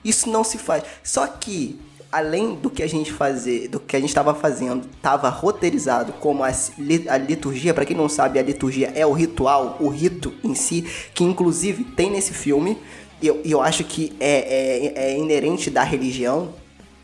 Speaker 2: Isso não se faz. Só que além do que a gente fazer, do que a gente estava fazendo, estava roteirizado como a, liturgia. Para quem não sabe, a liturgia é o ritual, o rito em si, que inclusive tem nesse filme. E eu, eu acho que é, é, é inerente da religião.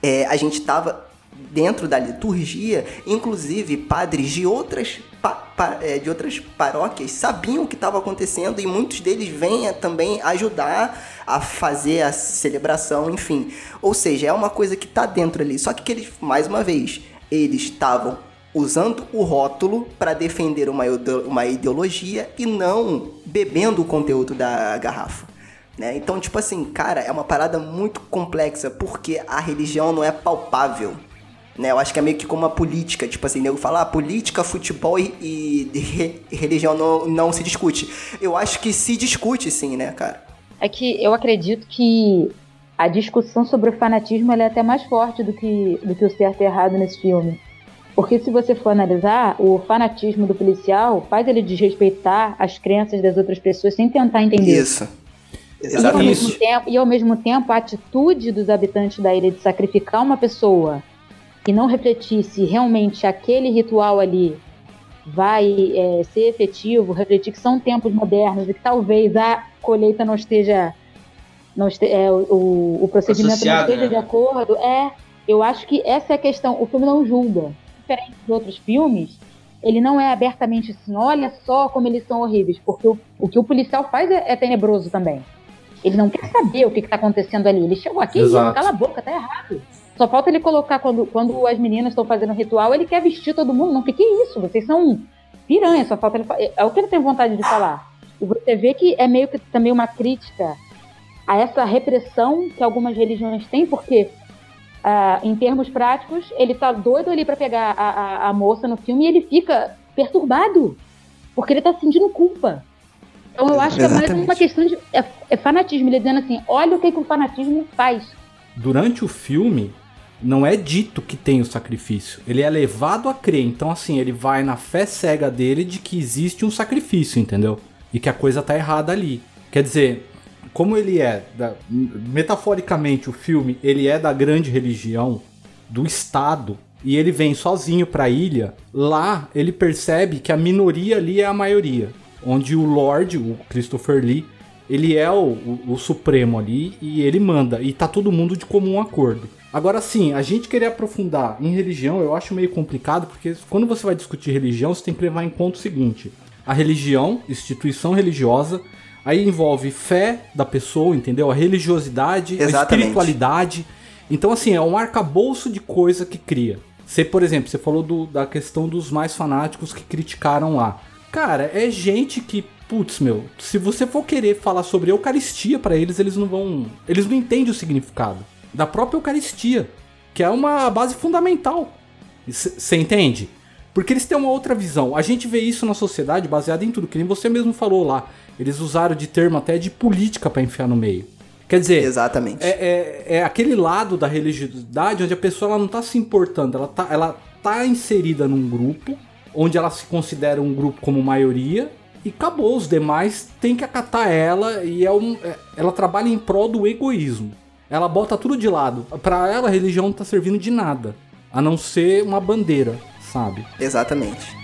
Speaker 2: É, a gente estava dentro da liturgia, inclusive padres de outras, pa, pa, é, de outras paróquias sabiam o que estava acontecendo e muitos deles vêm também ajudar a fazer a celebração, enfim. Ou seja, é uma coisa que está dentro ali. Só que eles, mais uma vez, eles estavam usando o rótulo para defender uma, uma ideologia e não bebendo o conteúdo da garrafa. Né? Então, tipo assim, cara, é uma parada muito complexa porque a religião não é palpável. Né? Eu acho que é meio que como a política, tipo assim, nego fala, ah, política, futebol e, e, e religião não, não se discute. Eu acho que se discute sim, né, cara?
Speaker 6: É que eu acredito que a discussão sobre o fanatismo é até mais forte do que, do que o certo e errado nesse filme. Porque se você for analisar, o fanatismo do policial faz ele desrespeitar as crenças das outras pessoas sem tentar entender.
Speaker 2: Isso.
Speaker 6: E ao, mesmo tempo, e ao mesmo tempo, a atitude dos habitantes da ilha de sacrificar uma pessoa e não refletir se realmente aquele ritual ali vai é, ser efetivo, refletir que são tempos modernos e que talvez a colheita não esteja. Não este, é, o, o procedimento Associado, não esteja né? de acordo. É, eu acho que essa é a questão. O filme não julga. Diferente de outros filmes, ele não é abertamente assim, olha só como eles são horríveis, porque o, o que o policial faz é, é tenebroso também. Ele não quer saber o que está acontecendo ali. Ele chegou aqui Exato. e cala a boca, tá errado. Só falta ele colocar, quando, quando as meninas estão fazendo ritual, ele quer vestir todo mundo. Não, que que é isso? Vocês são piranha, só falta ele. É o que ele tem vontade de falar. E você vê que é meio que também uma crítica a essa repressão que algumas religiões têm, porque uh, em termos práticos, ele tá doido ali para pegar a, a, a, moça no filme e ele fica perturbado, porque ele tá sentindo culpa. Então eu acho que é mais uma questão de é, é fanatismo, ele dizendo assim, olha o que, que o fanatismo faz.
Speaker 4: Durante o filme, não é dito que tem o sacrifício. Ele é levado a crer. Então, assim, ele vai na fé cega dele de que existe um sacrifício, entendeu? E que a coisa tá errada ali. Quer dizer, como ele é, da, metaforicamente, o filme, ele é da grande religião, do Estado, e ele vem sozinho pra ilha, lá ele percebe que a minoria ali é a maioria. Onde o Lord, o Christopher Lee, ele é o, o, o, supremo ali e ele manda. E tá todo mundo de comum acordo. Agora sim, a gente querer aprofundar em religião eu acho meio complicado, porque quando você vai discutir religião, você tem que levar em conta o seguinte: a religião, instituição religiosa, aí envolve fé da pessoa, entendeu? A religiosidade,
Speaker 2: Exatamente.
Speaker 4: a espiritualidade. Então, assim, é um arcabouço de coisa que cria. Você, por exemplo, você falou do- da questão dos mais fanáticos que criticaram lá. Cara, é gente que, putz, meu, se você for querer falar sobre Eucaristia pra eles, eles não vão. Eles não entendem o significado da própria Eucaristia, que é uma base fundamental. Você entende? Porque eles têm uma outra visão. A gente vê isso na sociedade baseada em tudo, que nem você mesmo falou lá. Eles usaram de termo até de política pra enfiar no meio. Quer dizer,
Speaker 2: Exatamente.
Speaker 4: é, é, é aquele lado da religiosidade onde a pessoa ela não tá se importando, ela tá, ela tá inserida num grupo, onde ela se considera um grupo como maioria, e acabou, os demais têm que acatar ela, e é um, é- ela trabalha em prol do egoísmo. Ela bota tudo de lado. Pra ela, a religião não tá servindo de nada, a não ser uma bandeira, sabe?
Speaker 2: Exatamente.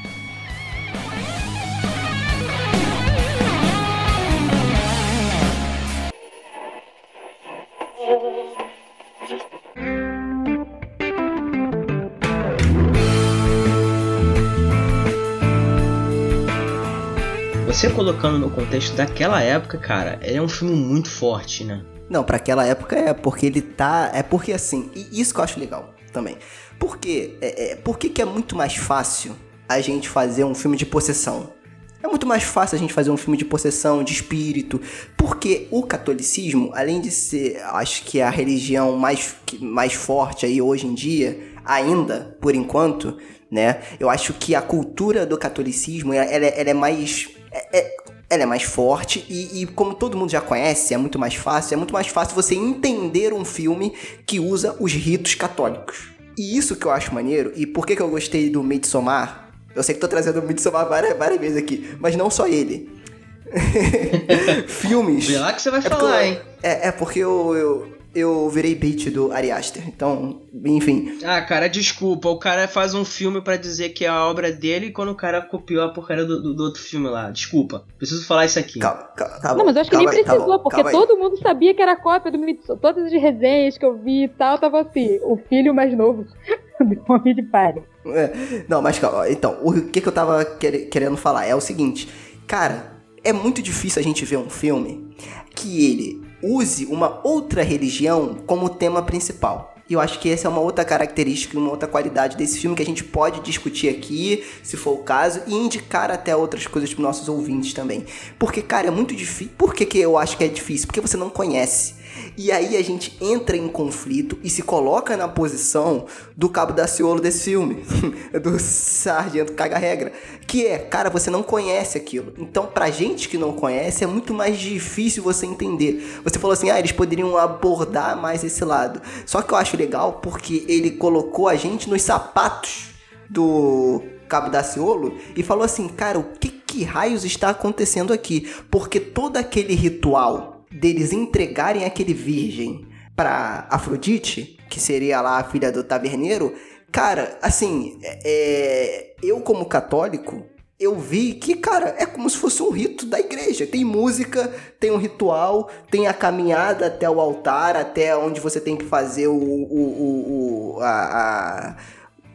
Speaker 3: Você colocando no contexto daquela época, cara, é um filme muito forte, né?
Speaker 2: Não, pra aquela época é porque ele tá. É porque assim, e isso que eu acho legal também. Por quê? É, é, por que, que é muito mais fácil a gente fazer um filme de possessão? É muito mais fácil a gente fazer um filme de possessão, de espírito, porque o catolicismo, além de ser, acho que é a religião mais, mais forte aí hoje em dia, ainda, por enquanto, né? Eu acho que a cultura do catolicismo, ela, ela é- é mais. é- é- ela é mais forte e, e como todo mundo já conhece, é muito mais fácil, é muito mais fácil você entender um filme que usa os ritos católicos. E isso que eu acho maneiro, e por que, que eu gostei do Midsommar? Eu sei que tô trazendo o Midsommar várias, várias vezes aqui, mas não só ele. Filmes.
Speaker 3: Vê lá que você vai
Speaker 2: É
Speaker 3: falar,
Speaker 2: eu-
Speaker 3: hein?
Speaker 2: É, é porque eu, eu, eu virei bait do Ari Aster, então, enfim.
Speaker 3: Ah, cara, desculpa. O cara faz um filme pra dizer que é a obra dele e quando o cara copiou a porcaria do, do- do outro filme lá. Desculpa. Preciso falar isso aqui.
Speaker 2: Calma, calma, tá
Speaker 6: Não, mas eu acho que
Speaker 2: calma
Speaker 6: nem
Speaker 2: aí, tá
Speaker 6: precisou,
Speaker 2: bom,
Speaker 6: porque
Speaker 2: calma aí.
Speaker 6: todo mundo sabia que era cópia do Midsommar. Todas as resenhas que eu vi e tal, tava assim, o filho mais novo do Homem de Palha.
Speaker 2: É, não, mas calma. Então, o que, que eu tava quer- querendo falar é o seguinte. Cara, é muito difícil a gente ver um filme que ele use uma outra religião como tema principal. E eu acho que essa é uma outra característica, uma outra qualidade desse filme que a gente pode discutir aqui, se for o caso, e indicar até outras coisas para nossos ouvintes também. Porque, cara, é muito difícil. Por que, que eu acho que é difícil? Porque você não conhece. E aí a gente entra em conflito e se coloca na posição do cabo da ciolo desse filme, do sargento caga-regra, que é, cara, você não conhece aquilo. Então, pra gente que não conhece, é muito mais difícil você entender. Você falou assim, ah, eles poderiam abordar mais esse lado. Só que eu acho legal porque ele colocou a gente nos sapatos do Cabo Daciolo e falou assim, cara, o que, que raios está acontecendo aqui? Porque todo aquele ritual deles entregarem aquele virgem pra Afrodite, que seria lá a filha do taverneiro, cara, assim, é, eu como católico, eu vi que, cara, é como se fosse um rito da igreja. Tem música, tem um ritual, tem a caminhada até o altar, até onde você tem que fazer o, o, o, o a, a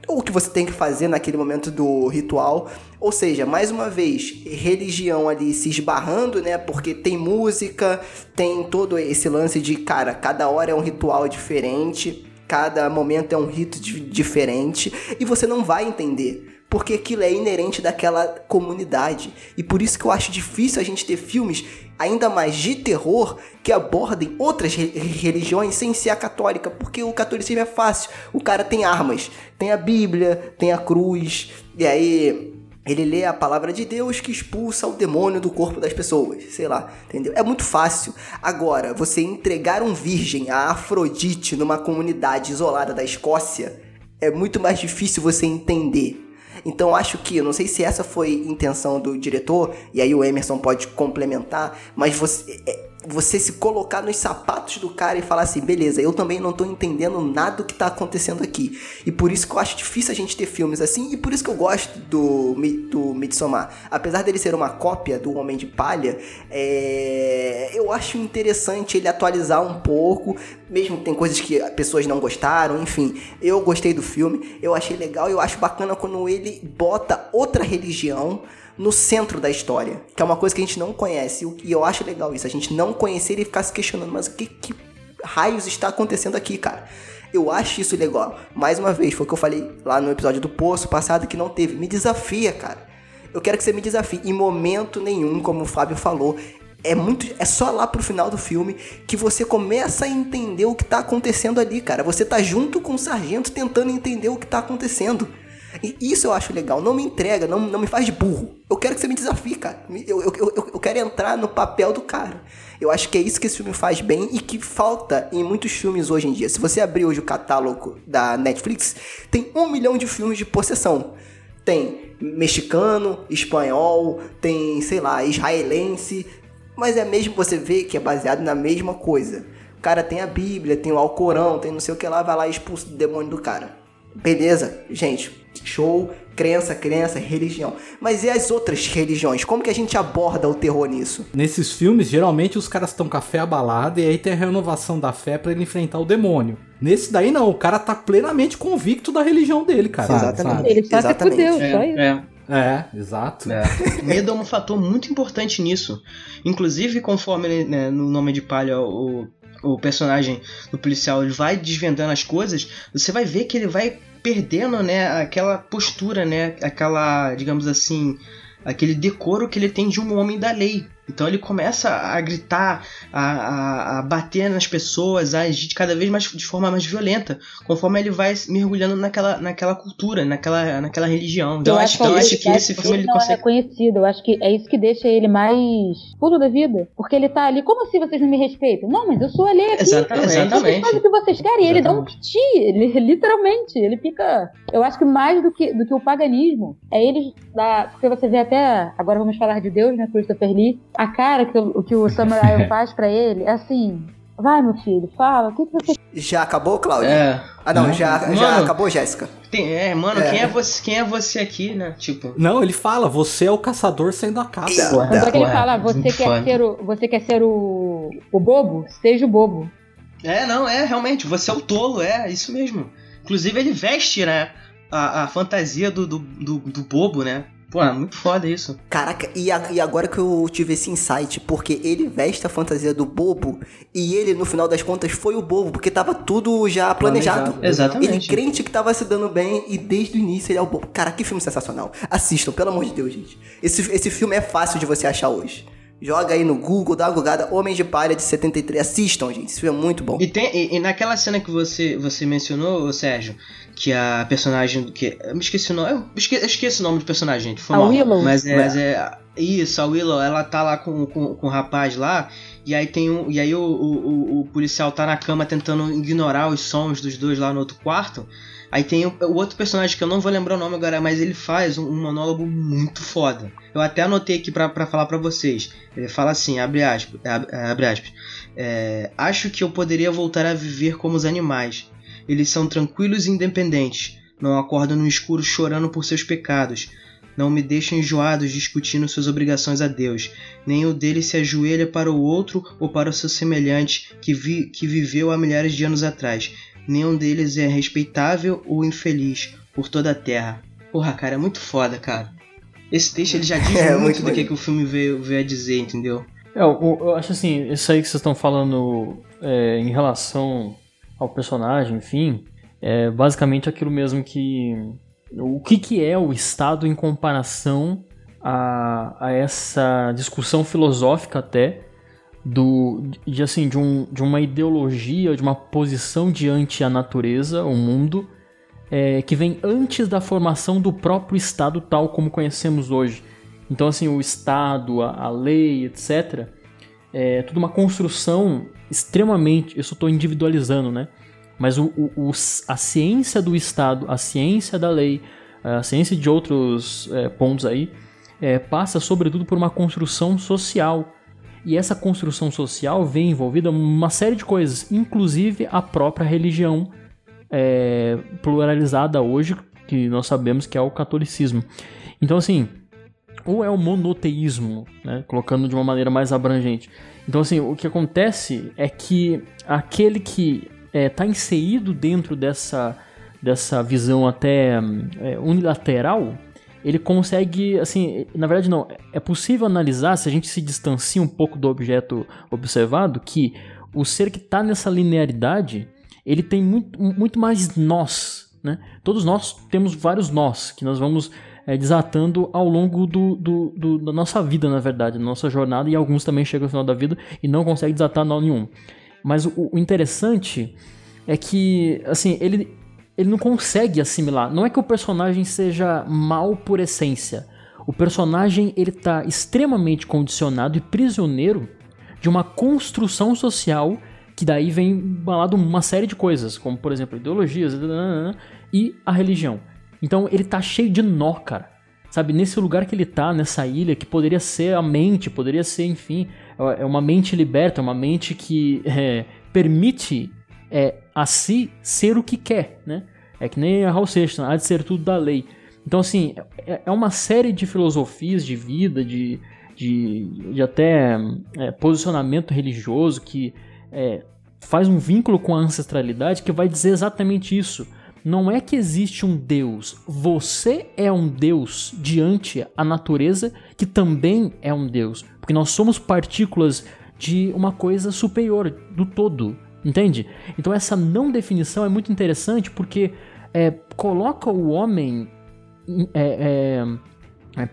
Speaker 2: o que você tem que fazer naquele momento do ritual. Ou seja, mais uma vez, religião ali se esbarrando, né? Porque tem música, tem todo esse lance de, cara, cada hora é um ritual diferente, cada momento é um rito di- diferente, e você não vai entender. Porque aquilo é inerente daquela comunidade. E por isso que eu acho difícil a gente ter filmes ainda mais de terror que abordem outras re- religiões sem ser a católica, porque o catolicismo é fácil. O cara tem armas, tem a Bíblia, tem a cruz, e aí ele lê a palavra de Deus que expulsa o demônio do corpo das pessoas, sei lá, entendeu? É muito fácil. Agora, você entregar um virgem a Afrodite numa comunidade isolada da Escócia é muito mais difícil você entender. Então acho que, não sei se essa foi intenção do diretor, e aí o Emerson pode complementar, mas você é, você se colocar nos sapatos do cara e falar assim, beleza, eu também não tô entendendo nada do que tá acontecendo aqui. E por isso que eu acho difícil a gente ter filmes assim, e por isso que eu gosto do, do Midsommar. Apesar dele ser uma cópia do Homem de Palha, é... eu acho interessante ele atualizar um pouco, mesmo que tem coisas que pessoas não gostaram, enfim. Eu gostei do filme, eu achei legal, eu acho bacana quando ele bota outra religião no centro da história, que é uma coisa que a gente não conhece, e eu acho legal isso, a gente não conhecer e ficar se questionando, mas o que, que raios está acontecendo aqui, cara? Eu acho isso legal. Mais uma vez, foi o que eu falei lá no episódio do Poço passado que não teve. Me desafia, cara. Eu quero que você me desafie. Em momento nenhum, como o Fábio falou, é muito é só lá pro final do filme que você começa a entender o que tá acontecendo ali, cara. Você tá junto com o sargento tentando entender o que tá acontecendo. E isso eu acho legal. Não me entrega, não, não me faz de burro. Eu quero que você me desafie, cara. Eu, eu, eu, eu quero entrar no papel do cara. Eu acho que é isso que esse filme faz bem e que falta em muitos filmes hoje em dia. Se você abrir hoje o catálogo da Netflix, tem um milhão de filmes de possessão. Tem mexicano, espanhol, tem, sei lá, israelense. Mas é mesmo você ver que é baseado na mesma coisa. O cara tem a Bíblia, tem o Alcorão, tem não sei o que lá, vai lá e expulsa o demônio do cara. Beleza, gente, show, crença, crença, religião. Mas e as outras religiões? Como que a gente aborda o terror nisso?
Speaker 4: Nesses filmes, geralmente os caras estão com a fé abalada e aí tem a renovação da fé para ele enfrentar o demônio. Nesse daí não, o cara tá plenamente convicto da religião dele, cara.
Speaker 6: Exatamente. Sabe? Ele tá que Deus, é, só isso.
Speaker 4: É. É, exato. É.
Speaker 3: Medo é um fator muito importante nisso. Inclusive, conforme né, no nome de palha o, o personagem do policial ele vai desvendando as coisas, você vai ver que ele vai perdendo, né, aquela postura, né, aquela, digamos assim, aquele decoro que ele tem de um homem da lei. Então ele começa a gritar, a, a, a, bater nas pessoas, a agir cada vez mais de forma mais violenta, conforme ele vai mergulhando naquela, naquela cultura, naquela, naquela religião. Então eu acho, então, acho que esse filme ele,
Speaker 6: não é
Speaker 3: consegue.
Speaker 6: é conhecido, eu acho que é isso que deixa ele mais puto da vida. Porque ele tá ali, como assim vocês não me respeitam? Não, mas eu sou ali aqui.
Speaker 3: Exatamente. Exatamente.
Speaker 6: Vocês fazem o que vocês querem. E ele dá um piti, ele, literalmente. Ele fica. Eu acho que mais do que, do que o paganismo é ele. Da... Porque você vê até. Agora vamos falar de Deus, né? Christopher Lee a cara que o, que o Samurai faz pra ele é assim. Vai, meu filho, fala, o que, que você.
Speaker 2: Já acabou, Cláudio?
Speaker 3: É.
Speaker 2: Ah, não, já, mano, já acabou, Jéssica.
Speaker 3: Tem, é, mano, é. Quem, é você, quem é você aqui, né? Tipo.
Speaker 4: Não, ele fala, você é o caçador sendo a caça.
Speaker 6: Quando é que ele fala, você quer, ser o, você quer ser o, o bobo? Seja o bobo.
Speaker 3: É, não, é, realmente, você é o tolo, é, isso mesmo. Inclusive, ele veste, né? A, a fantasia do, do, do, do bobo, né? Pô, é muito foda isso.
Speaker 2: Caraca, e, a, e agora que eu tive esse insight, porque ele veste a fantasia do bobo e ele, no final das contas, foi o bobo, porque tava tudo já planejado. planejado.
Speaker 3: Exatamente.
Speaker 2: Ele crente que tava se dando bem e desde o início ele é o bobo. Cara, que filme sensacional. Assistam, pelo amor de Deus, gente. Esse, esse filme é fácil de você achar hoje. Joga aí no Google, dá uma gugada, Homens de Palha de 73. Assistam, gente. Esse filme é muito bom.
Speaker 3: E, tem, e, e naquela cena que você, você mencionou, Sérgio, que a personagem. que Eu me esqueci o nome. Eu esqueci, eu esqueci o nome do personagem, gente. Foi
Speaker 6: a
Speaker 3: mal.
Speaker 6: Willow.
Speaker 3: Mas é, mas é. Isso, a Willow, ela tá lá com, com, com o rapaz lá. E aí tem um. E aí o, o, o, policial tá na cama tentando ignorar os sons dos dois lá no outro quarto. Aí tem o, o, outro personagem que eu não vou lembrar o nome agora, mas ele faz um, um monólogo muito foda. Eu até anotei aqui para falar para vocês. Ele fala assim, abre aspas, abre aspas é, acho que eu poderia voltar a viver como os animais. Eles são tranquilos e independentes, não acordam no escuro chorando por seus pecados, não me deixam enjoados discutindo suas obrigações a Deus, nem o dele se ajoelha para o outro ou para o seu semelhante que, vi, que viveu há milhares de anos atrás nenhum deles é respeitável ou infeliz por toda a terra. Porra, cara, é muito foda, cara. Esse texto ele já diz é, muito, do que, que o filme veio, veio a dizer, entendeu?
Speaker 5: É, eu, eu, acho assim, isso aí que vocês estão falando é, em relação ao personagem, enfim, é basicamente aquilo mesmo que. O que, que é o Estado em comparação a, a essa discussão filosófica até do de assim de, um, de uma ideologia, de uma posição diante a natureza, o mundo, é, que vem antes da formação do próprio Estado tal como conhecemos hoje. Então assim o Estado, a, a lei, etc. É tudo uma construção extremamente, isso estou individualizando, né? Mas o, o, a ciência do Estado, a ciência da lei, a ciência de outros é, pontos aí, é, passa sobretudo por uma construção social E essa construção social vem envolvida uma série de coisas, inclusive a própria religião é, pluralizada hoje, que nós sabemos que é o catolicismo. Então, assim, ou é o monoteísmo, né, colocando de uma maneira mais abrangente. Então, assim, o que acontece é que aquele que está é, tá inserido dentro dessa, dessa visão até é, unilateral, ele consegue, assim, na verdade não, é possível analisar, se a gente se distancia um pouco do objeto observado, que o ser que está nessa linearidade, ele tem muito, muito mais nós, né? Todos nós temos vários nós, que nós vamos é, desatando ao longo do, do, do, da nossa vida, na verdade, da nossa jornada, e alguns também chegam ao final da vida e não conseguem desatar nó nenhum. Mas o, o interessante é que, assim, ele, ele não consegue assimilar. Não é que o personagem seja mal por essência. O personagem ele está extremamente condicionado e prisioneiro de uma construção social que daí vem balado uma série de coisas, como por exemplo ideologias e a religião. Então ele tá cheio de nó, cara. Sabe, nesse lugar que ele tá, nessa ilha, que poderia ser a mente, poderia ser, enfim, é uma mente liberta, uma mente que é, permite é, a si ser o que quer, né? É que nem a Sexton, há de ser tudo da lei. Então, assim, é, é uma série de filosofias de vida, de, de, de até é, posicionamento religioso que é, faz um vínculo com a ancestralidade que vai dizer exatamente isso. Não é que existe um Deus, você é um Deus diante a natureza que também é um Deus, porque nós somos partículas de uma coisa superior, do todo. Entende? Então essa não definição é muito interessante porque é, coloca o homem é, é, é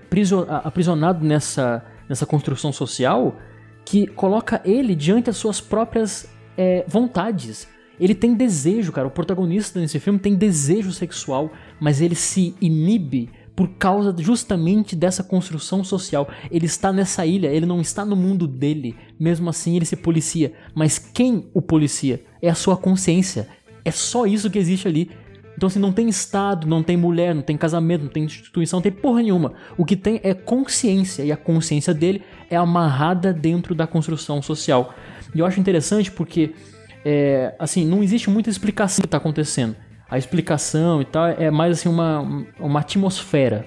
Speaker 5: aprisionado nessa, nessa construção social que coloca ele diante das suas próprias é, vontades. Ele tem desejo, cara. O protagonista nesse filme tem desejo sexual, mas ele se inibe por causa justamente dessa construção social. Ele está nessa ilha, ele não está no mundo dele. Mesmo assim, ele se policia. Mas quem o policia? É a sua consciência. É só isso que existe ali. Então, assim, não tem Estado, não tem mulher, não tem casamento, não tem instituição, não tem porra nenhuma. O que tem é consciência, e a consciência dele é amarrada dentro da construção social. E eu acho interessante porque, é, assim, não existe muita explicação do que está acontecendo a explicação e tal é mais assim uma, uma atmosfera.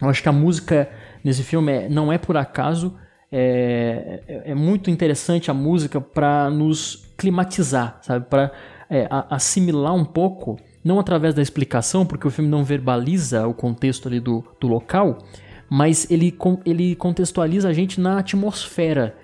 Speaker 5: Eu acho que a música nesse filme é, não é por acaso, é, é, é muito interessante a música para nos climatizar, sabe? Para é, assimilar um pouco, não através da explicação, porque o filme não verbaliza o contexto ali do, do local, mas ele, ele contextualiza a gente na atmosfera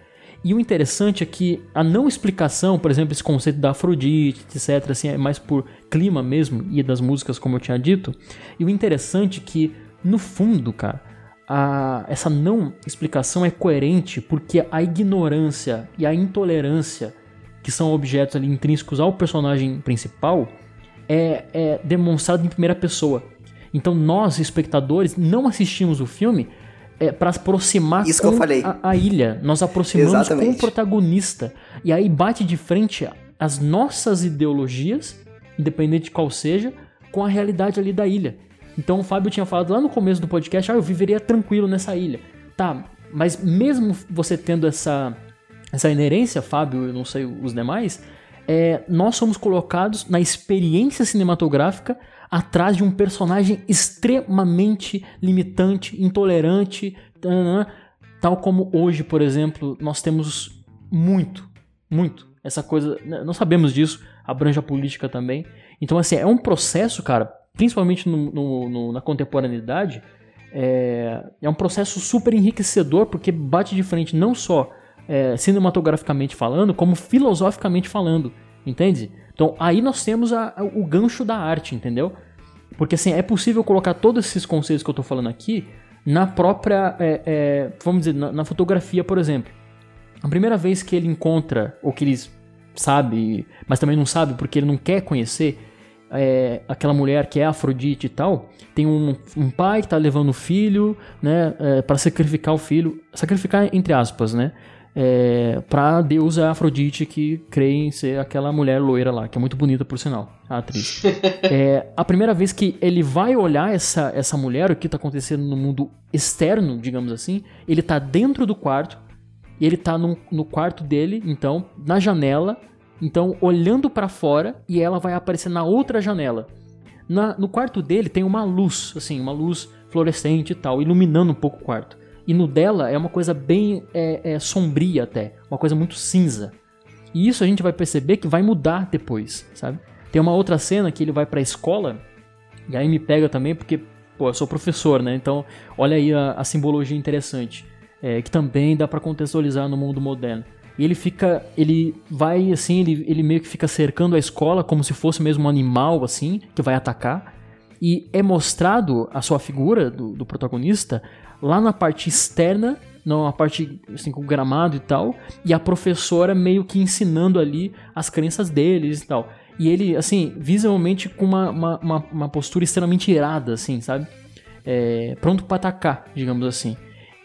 Speaker 5: e o interessante é que a não explicação, por exemplo, esse conceito da Afrodite, etc., assim, é mais por clima mesmo e das músicas, como eu tinha dito. E o interessante é que, no fundo, cara, a, essa não explicação é coerente porque a ignorância e a intolerância, que são objetos ali intrínsecos ao personagem principal, é, é demonstrado em primeira pessoa. Então nós, espectadores, não assistimos o filme é, para aproximar
Speaker 2: Isso.
Speaker 5: A, a, ilha. Nós aproximamos
Speaker 2: Exatamente.
Speaker 5: com o protagonista. E aí bate de frente as nossas ideologias, independente de qual seja, com a realidade ali da ilha. Então o Fábio tinha falado lá no começo do podcast, ah, eu viveria tranquilo nessa ilha. Tá, mas mesmo você tendo essa, essa inerência, Fábio, eu não sei os demais, é, nós somos colocados na experiência cinematográfica atrás de um personagem extremamente limitante, intolerante, tal como hoje, por exemplo, nós temos muito, muito essa coisa. Né, não sabemos disso, abrange a política também. Então, assim, é um processo, cara, principalmente no, no, no, na contemporaneidade, é, é, um processo super enriquecedor porque bate de frente não só é, cinematograficamente falando, como filosoficamente falando, entende? Então aí nós temos a, a, o gancho da arte, entendeu? Porque assim, é possível colocar todos esses conceitos que eu estou falando aqui na própria, é, é, vamos dizer, na, na, fotografia, por exemplo. A primeira vez que ele encontra, ou que ele sabe, mas também não sabe porque ele não quer conhecer, é, aquela mulher que é Afrodite e tal, tem um, um pai que está levando o filho, né, é, para sacrificar o filho, sacrificar entre aspas, né, é, pra deusa Afrodite que crê em ser aquela mulher loira lá, que é muito bonita por sinal, a atriz. é, a primeira vez que ele vai olhar essa, essa mulher, o que tá acontecendo no mundo externo, digamos assim, ele tá dentro do quarto, E ele tá no, no quarto dele, então, na janela, então olhando para fora, e ela vai aparecer na outra janela. Na, no quarto dele tem uma luz, assim, uma luz fluorescente e tal, iluminando um pouco o quarto. E no dela é uma coisa bem é, é, sombria até, uma coisa muito cinza. E isso a gente vai perceber que vai mudar depois, sabe? Tem uma outra cena que ele vai pra escola, e aí me pega também porque, pô, eu sou professor, né? Então, olha aí a, a simbologia interessante, é, que também dá para contextualizar no mundo moderno. E ele fica, ele vai assim, ele, ele meio que fica cercando a escola como se fosse mesmo um animal, assim, que vai atacar. E é mostrado a sua figura do, do protagonista lá na parte externa, na parte assim, com gramado e tal, e a professora meio que ensinando ali as crenças deles e tal. E ele, assim, visivelmente com uma, uma, uma, uma postura extremamente irada, assim, sabe? É, pronto para atacar, digamos assim.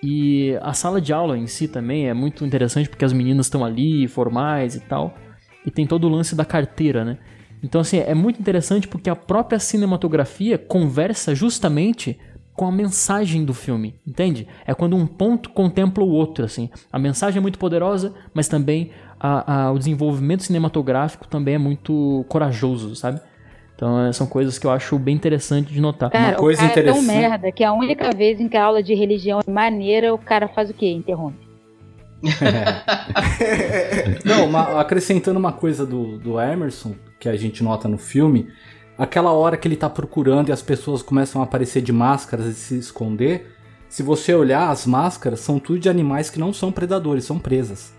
Speaker 5: E a sala de aula em si também é muito interessante porque as meninas estão ali, formais e tal. E tem todo o lance da carteira, né? Então, assim, é muito interessante porque a própria cinematografia conversa justamente com a mensagem do filme, entende? É quando um ponto contempla o outro, assim. A mensagem é muito poderosa, mas também a, a, o desenvolvimento cinematográfico também é muito corajoso, sabe? Então é, são coisas que eu acho bem interessante de notar.
Speaker 6: Cara,
Speaker 4: Uma coisa
Speaker 6: o cara
Speaker 4: interessante-
Speaker 6: é tão merda que a única vez em que a aula de religião é maneira, o cara faz o quê? Interrompe.
Speaker 4: Não, uma- acrescentando uma coisa do, do Emerson, que a gente nota no filme, aquela hora que ele tá procurando e as pessoas começam a aparecer de máscaras e se esconder, se você olhar, as máscaras são tudo de animais que não são predadores, são presas.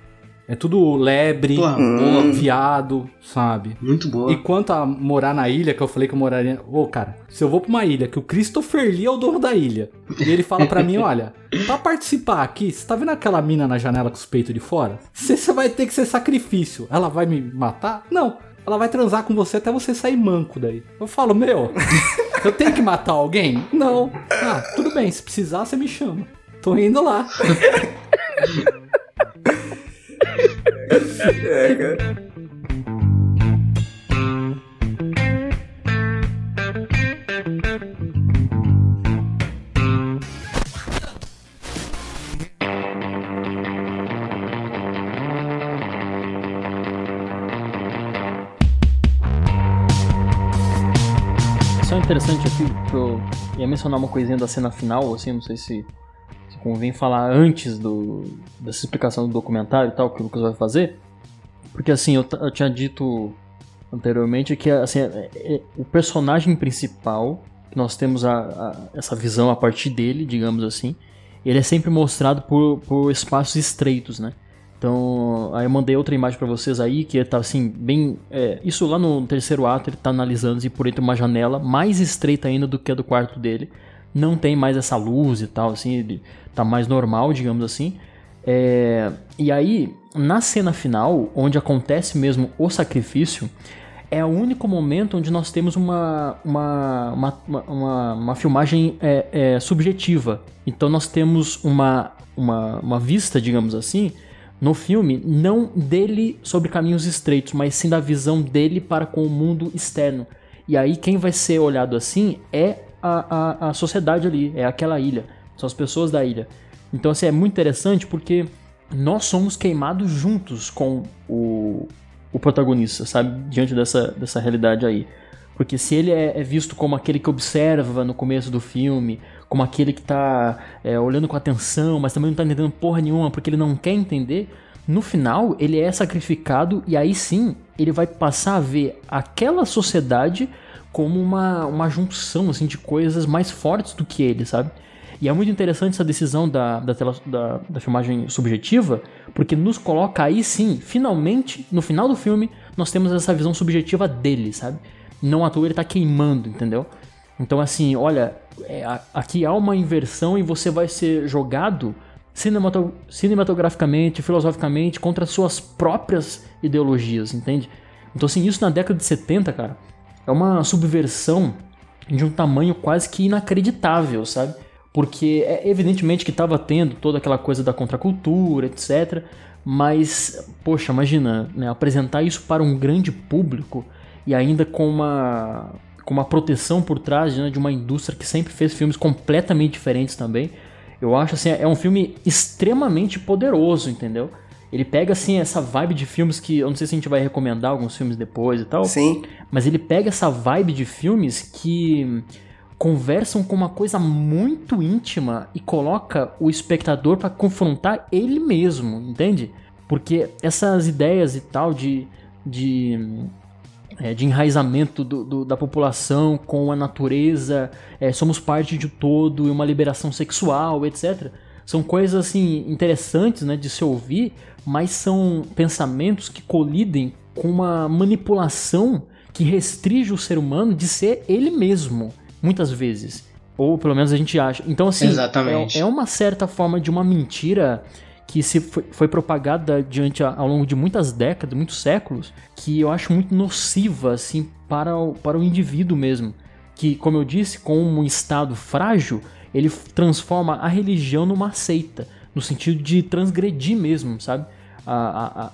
Speaker 4: É tudo lebre,
Speaker 2: Hum.
Speaker 4: viado, sabe?
Speaker 3: Muito boa.
Speaker 4: E quanto a morar na ilha, que eu falei que eu moraria. Ô, cara, se eu vou pra uma ilha, que o Christopher Lee é o dono da ilha, e ele fala pra mim: olha, pra participar aqui, você tá vendo aquela mina na janela com os peitos de fora? Você vai ter que ser sacrifício. Ela vai me matar? Não. Ela vai transar com você até você sair manco daí. Eu falo, meu, eu tenho que matar alguém? Não. Ah, tudo bem, se precisar, você me chama. Tô indo lá.
Speaker 2: É, cara.
Speaker 5: Que eu ia mencionar uma coisinha da cena final, assim, não sei se, se convém falar antes do, dessa explicação do documentário e tal, que o Lucas vai fazer. Porque assim, eu, eu tinha dito anteriormente que assim, é- é- o personagem principal, que nós temos a, a- essa visão a partir dele, digamos assim, ele é sempre mostrado por, por espaços estreitos, né? Então, aí eu mandei outra imagem pra vocês aí, que tá assim, bem. é, isso lá no terceiro ato, ele tá analisando e por entre uma janela mais estreita ainda do que a do quarto dele. Não tem mais essa luz e tal, assim, ele tá mais normal, digamos assim. É, e aí, na cena final, onde acontece mesmo o sacrifício, é o único momento onde nós temos uma, uma, uma, uma, uma- uma filmagem é, é, subjetiva. Então nós temos uma, uma, uma vista, digamos assim, no filme, não dele sobre caminhos estreitos, mas sim da visão dele para com o mundo externo. E aí quem vai ser olhado assim é a, a, a sociedade ali, é aquela ilha, são as pessoas da ilha. Então assim, é muito interessante porque nós somos queimados juntos com o, o protagonista, sabe? Diante dessa, dessa realidade aí. Porque se ele é, é visto como aquele que observa no começo do filme, como aquele que tá é, olhando com atenção, mas também não tá entendendo porra nenhuma porque ele não quer entender, no final ele é sacrificado e aí sim ele vai passar a ver aquela sociedade como uma, uma junção assim, de coisas mais fortes do que ele, sabe? E é muito interessante essa decisão da, da, tela- da, da filmagem subjetiva, porque nos coloca aí sim, finalmente, no final do filme, nós temos essa visão subjetiva dele, sabe? Não à toa ele tá queimando, entendeu? Então, assim, olha, é, aqui há uma inversão e você vai ser jogado cinemato- cinematograficamente, filosoficamente, contra suas próprias ideologias, entende? Então, assim, isso na década de 70, cara, é uma subversão de um tamanho quase que inacreditável, sabe? Porque é evidentemente que estava tendo toda aquela coisa da contracultura, etc. Mas, poxa, imagina, né, apresentar isso para um grande público e ainda com uma, com uma proteção por trás né, de uma indústria que sempre fez filmes completamente diferentes também. Eu acho assim, é um filme extremamente poderoso, entendeu? Ele pega assim essa vibe de filmes que eu não sei se a gente vai recomendar alguns filmes depois e tal.
Speaker 2: Sim.
Speaker 5: Mas ele pega essa vibe de filmes que conversam com uma coisa muito íntima e coloca o espectador para confrontar ele mesmo, entende? Porque essas ideias e tal de, de, é, de enraizamento do, do, da população com a natureza, é, somos parte de todo e uma liberação sexual, etc. São coisas assim interessantes né, de se ouvir, mas são pensamentos que colidem com uma manipulação que restringe o ser humano de ser ele mesmo, muitas vezes. Ou pelo menos a gente acha. Então, assim. É, é uma certa forma de uma mentira que se foi, foi propagada diante ao longo de muitas décadas, muitos séculos, que eu acho muito nociva, assim, para o, para o indivíduo mesmo. Que, como eu disse, com um estado frágil, ele transforma a religião numa seita, no sentido de transgredir mesmo, sabe? A, a, a,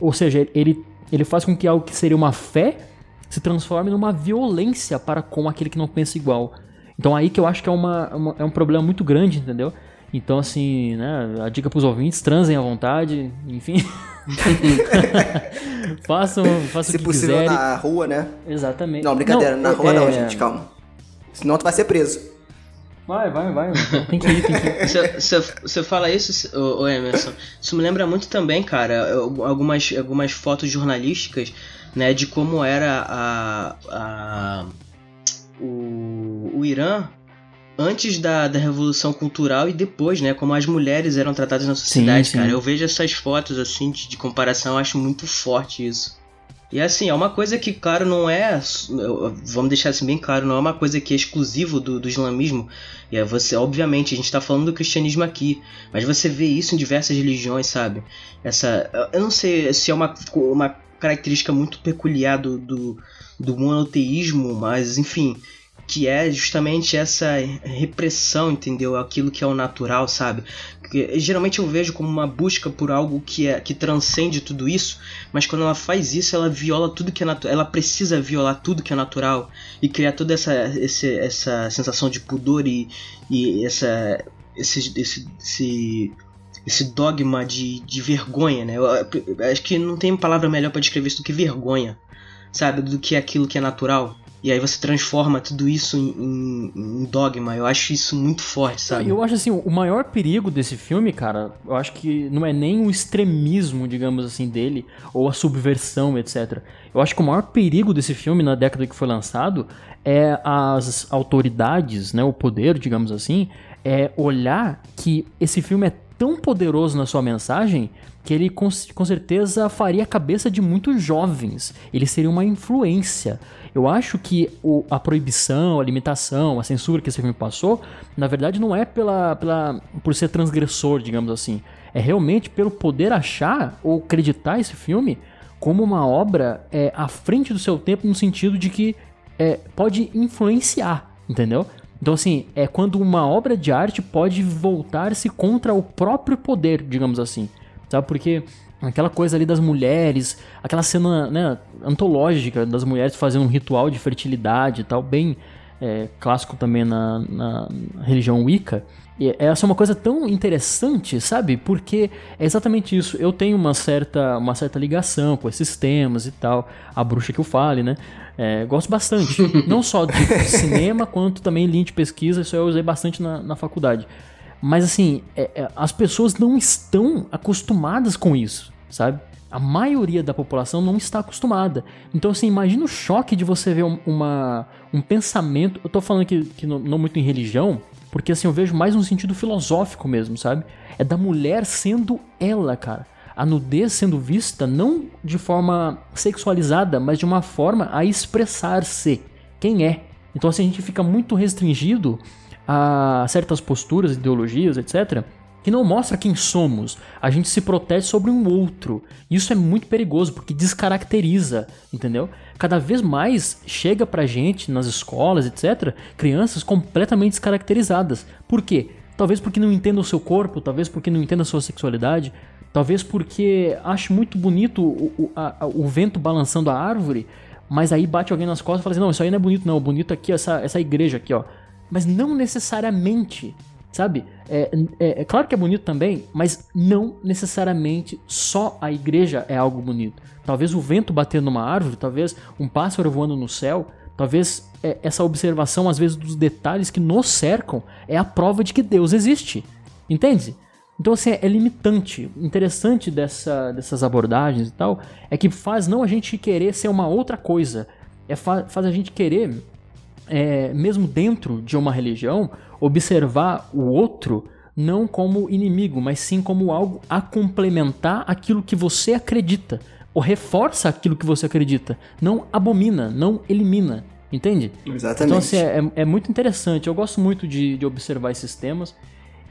Speaker 5: ou seja, ele, ele faz com que algo que seria uma fé se transforme numa violência para com aquele que não pensa igual. Então aí que eu acho que é, uma, uma é um problema muito grande, entendeu? Então, assim, né, a dica pros ouvintes, transem à vontade, enfim. façam, façam
Speaker 2: Se
Speaker 5: o que
Speaker 2: possível
Speaker 5: quiserem.
Speaker 2: na rua, né?
Speaker 5: Exatamente.
Speaker 2: Não, brincadeira, na rua
Speaker 5: é-
Speaker 2: não, gente, calma. Senão tu vai ser preso.
Speaker 5: Vai, vai, vai. Tem que ir, tem que ir.
Speaker 3: Você- Você você fala isso, ô, Emerson? Isso me lembra muito também, cara, algumas, algumas fotos jornalísticas, né, de como era a, a o, o Irã antes da, da Revolução Cultural e depois, né, como as mulheres eram tratadas na sociedade,
Speaker 5: sim.
Speaker 3: cara. Eu vejo essas fotos, assim, de, de comparação, eu acho muito forte isso. E assim, é uma coisa que, claro, não é. Vamos deixar assim bem claro, não é uma coisa que é exclusivo do, do islamismo. E aí você, obviamente, a gente tá falando do cristianismo aqui, mas você vê isso em diversas religiões, sabe? Essa. Eu não sei se é uma, uma característica muito peculiar do, do, do monoteísmo, mas enfim. Que é justamente essa repressão, entendeu? Aquilo que é o natural, sabe? Porque, geralmente eu vejo como uma busca por algo que, é, que transcende tudo isso, mas quando ela faz isso, ela viola tudo que é natural. Ela precisa violar tudo que é natural e criar toda essa, esse, essa sensação de pudor e, e essa, esse, esse, esse, esse dogma de, de vergonha, né? Eu, eu acho que não tem palavra melhor para descrever isso do que vergonha, sabe? Do que aquilo que é natural. E aí você transforma tudo isso em, em- em dogma. Eu acho isso muito forte, sabe?
Speaker 5: Eu acho assim, o maior perigo desse filme, cara, eu acho que não é nem o extremismo, digamos assim, dele, ou a subversão, etc. Eu acho que o maior perigo desse filme na década que foi lançado é as autoridades, né, o poder, digamos assim, é olhar que esse filme é tão poderoso na sua mensagem que ele com, com certeza faria a cabeça de muitos jovens. Ele seria uma influência. Eu acho que o- a proibição, a limitação, a censura que esse filme passou, na verdade não é pela, pela, por ser transgressor, digamos assim. É realmente pelo poder achar ou acreditar esse filme como uma obra é, à frente do seu tempo, no sentido de que é, pode influenciar, entendeu? Então, assim, é quando uma obra de arte pode voltar-se contra o próprio poder, digamos assim. Sabe? Porque aquela coisa ali das mulheres, aquela cena né, antológica das mulheres fazendo um ritual de fertilidade e tal, bem é, clássico também na, na religião Wicca. E essa é uma coisa tão interessante, sabe? Porque é exatamente isso. Eu tenho uma certa, uma certa ligação com esses temas e tal. A bruxa que eu fale, né? É, gosto bastante. Não só de cinema, quanto também linha de pesquisa. Isso eu usei bastante na, na faculdade. Mas assim, é- é, as pessoas não estão acostumadas com isso, sabe? A maioria da população não está acostumada. Então, assim, imagina o choque de você ver um, uma, um pensamento. Eu tô falando aqui que não, não muito em religião, porque assim, eu vejo mais um sentido filosófico mesmo, sabe? É da mulher sendo ela, cara. A nudez sendo vista não de forma sexualizada, mas de uma forma a expressar-se quem é. Então, assim, a gente fica muito restringido a certas posturas, ideologias, etc., que não mostra quem somos. A gente se protege sobre um outro. Isso é muito perigoso porque descaracteriza, entendeu? Cada vez mais chega pra gente nas escolas, etc., crianças completamente descaracterizadas. Por quê? Talvez porque não entendam o seu corpo, talvez porque não entendam a sua sexualidade, talvez porque ache muito bonito o, o, a- o vento balançando a árvore, mas aí bate alguém nas costas e fala assim: não, isso aí não é bonito, não. O bonito aqui é essa, essa igreja aqui, ó. Mas não necessariamente Sabe? É, é, é, claro que é bonito também, mas não necessariamente só a igreja é algo bonito. Talvez o vento batendo numa árvore, talvez um pássaro voando no céu, talvez é, essa observação, às vezes, dos detalhes que nos cercam é a prova de que Deus existe. Entende? Então, assim, é limitante. Interessante dessa, dessas abordagens e tal é que faz não a gente querer ser uma outra coisa. É fa faz a gente querer, é, mesmo dentro de uma religião, observar o outro não como inimigo, mas sim como algo a complementar aquilo que você acredita, ou reforça aquilo que você acredita, não abomina, não elimina, entende?
Speaker 2: Exatamente.
Speaker 5: Então, assim, é, é muito interessante. Eu gosto muito de, de observar esses temas.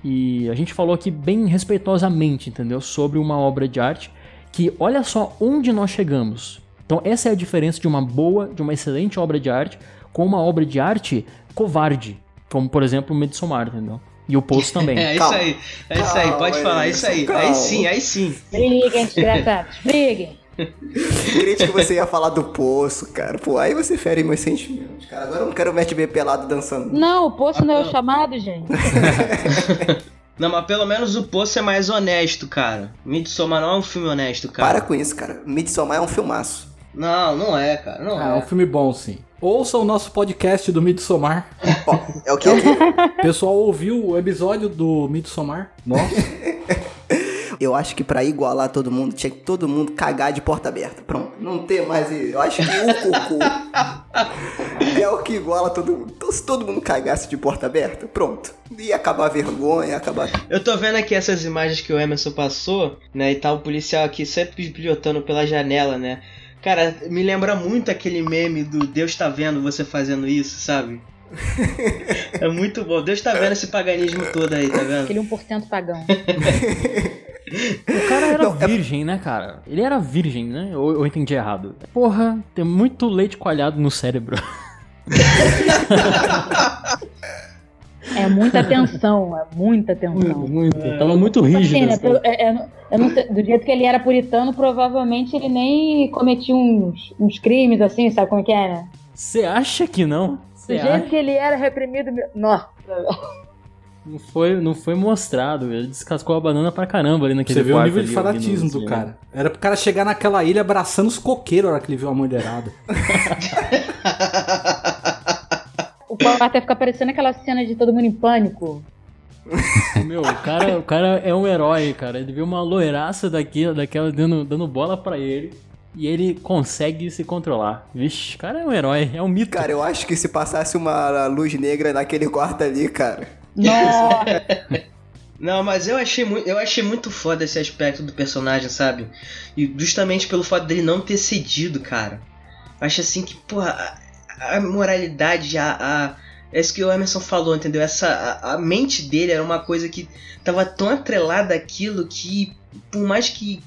Speaker 5: E a gente falou aqui bem respeitosamente, entendeu? Sobre uma obra de arte que olha só onde nós chegamos. Então essa é a diferença de uma boa, de uma excelente obra de arte com uma obra de arte covarde, como por exemplo o Midsommar, entendeu? E o Poço também.
Speaker 3: É isso
Speaker 2: Calma.
Speaker 3: aí, é isso aí, pode
Speaker 2: Calma,
Speaker 3: falar, é isso aí.
Speaker 2: calma.
Speaker 3: Aí sim, aí sim.
Speaker 6: Briguem, desgraçados, briguem.
Speaker 2: Crente que você ia falar do poço, cara. Pô, aí você fere meus sentimentos, cara. Agora eu não quero o Matt B pelado dançando.
Speaker 6: Não, o poço não é o chamado, gente.
Speaker 3: Não, mas pelo menos o Poço é mais honesto, cara. Midsommar não é um filme honesto, cara.
Speaker 2: Para com isso, cara. Midsommar é um filmaço.
Speaker 3: Não, não é, cara, não
Speaker 4: Ah, é um
Speaker 3: é.
Speaker 4: filme bom, sim. Ouça o nosso podcast do Midsommar.
Speaker 2: Ó, é o que? É o que?
Speaker 4: O pessoal ouviu o episódio do Midsommar? Nossa.
Speaker 2: Eu acho que pra igualar todo mundo, tinha que todo mundo cagar de porta aberta. Pronto. Não ter mais. Eu acho que o cocô é o que iguala todo mundo. Então, se todo mundo cagasse de porta aberta, pronto. Ia acabar a vergonha, ia acabar.
Speaker 3: Eu tô vendo aqui essas imagens que o Emerson passou, né? E tá o policial aqui sempre pilhotando pela janela, né? Cara, me lembra muito aquele meme do Deus tá vendo você fazendo isso, sabe? é muito bom. Deus tá vendo esse paganismo todo aí, tá vendo?
Speaker 6: Aquele 1% pagão.
Speaker 5: O cara era
Speaker 2: Não, é-
Speaker 5: virgem, né, cara? Ele era virgem, né? Ou eu entendi errado? Porra, tem muito leite coalhado no cérebro.
Speaker 6: É muita atenção, é muita atenção.
Speaker 5: Muito. Tava muito rígido.
Speaker 6: Assim, né,
Speaker 5: assim.
Speaker 6: pelo- é- é- eu não sei, do jeito que ele era puritano, provavelmente ele nem cometia uns, uns crimes assim, sabe como é que é, né?
Speaker 5: Você acha que não?
Speaker 6: Do
Speaker 5: Você
Speaker 6: jeito
Speaker 5: acha?
Speaker 6: que ele era reprimido. Nossa.
Speaker 5: Não foi, não foi mostrado. Ele descascou a banana pra caramba ali naquele
Speaker 4: Você vê o nível de fanatismo do cara. Era pro cara chegar naquela ilha abraçando os coqueiros na hora que ele viu a mulherada.
Speaker 6: O quarto até fica parecendo aquela cena de todo mundo em pânico.
Speaker 5: Meu, o cara, o cara é um herói, cara. Ele viu uma loiraça daquela, daquela dando, dando bola pra ele. E ele consegue se controlar. Vixe, o cara é um herói, é um mito.
Speaker 2: Cara, eu acho que se passasse uma luz negra naquele quarto ali, cara.
Speaker 6: Nossa.
Speaker 3: Não, mas eu achei muito, eu achei muito foda esse aspecto do personagem, sabe? E justamente pelo fato dele não ter cedido, cara. Eu acho assim que, porra, a, a moralidade, a, a. É isso que o Emerson falou, entendeu? Essa, a, a mente dele era uma coisa que tava tão atrelada àquilo que, por mais que.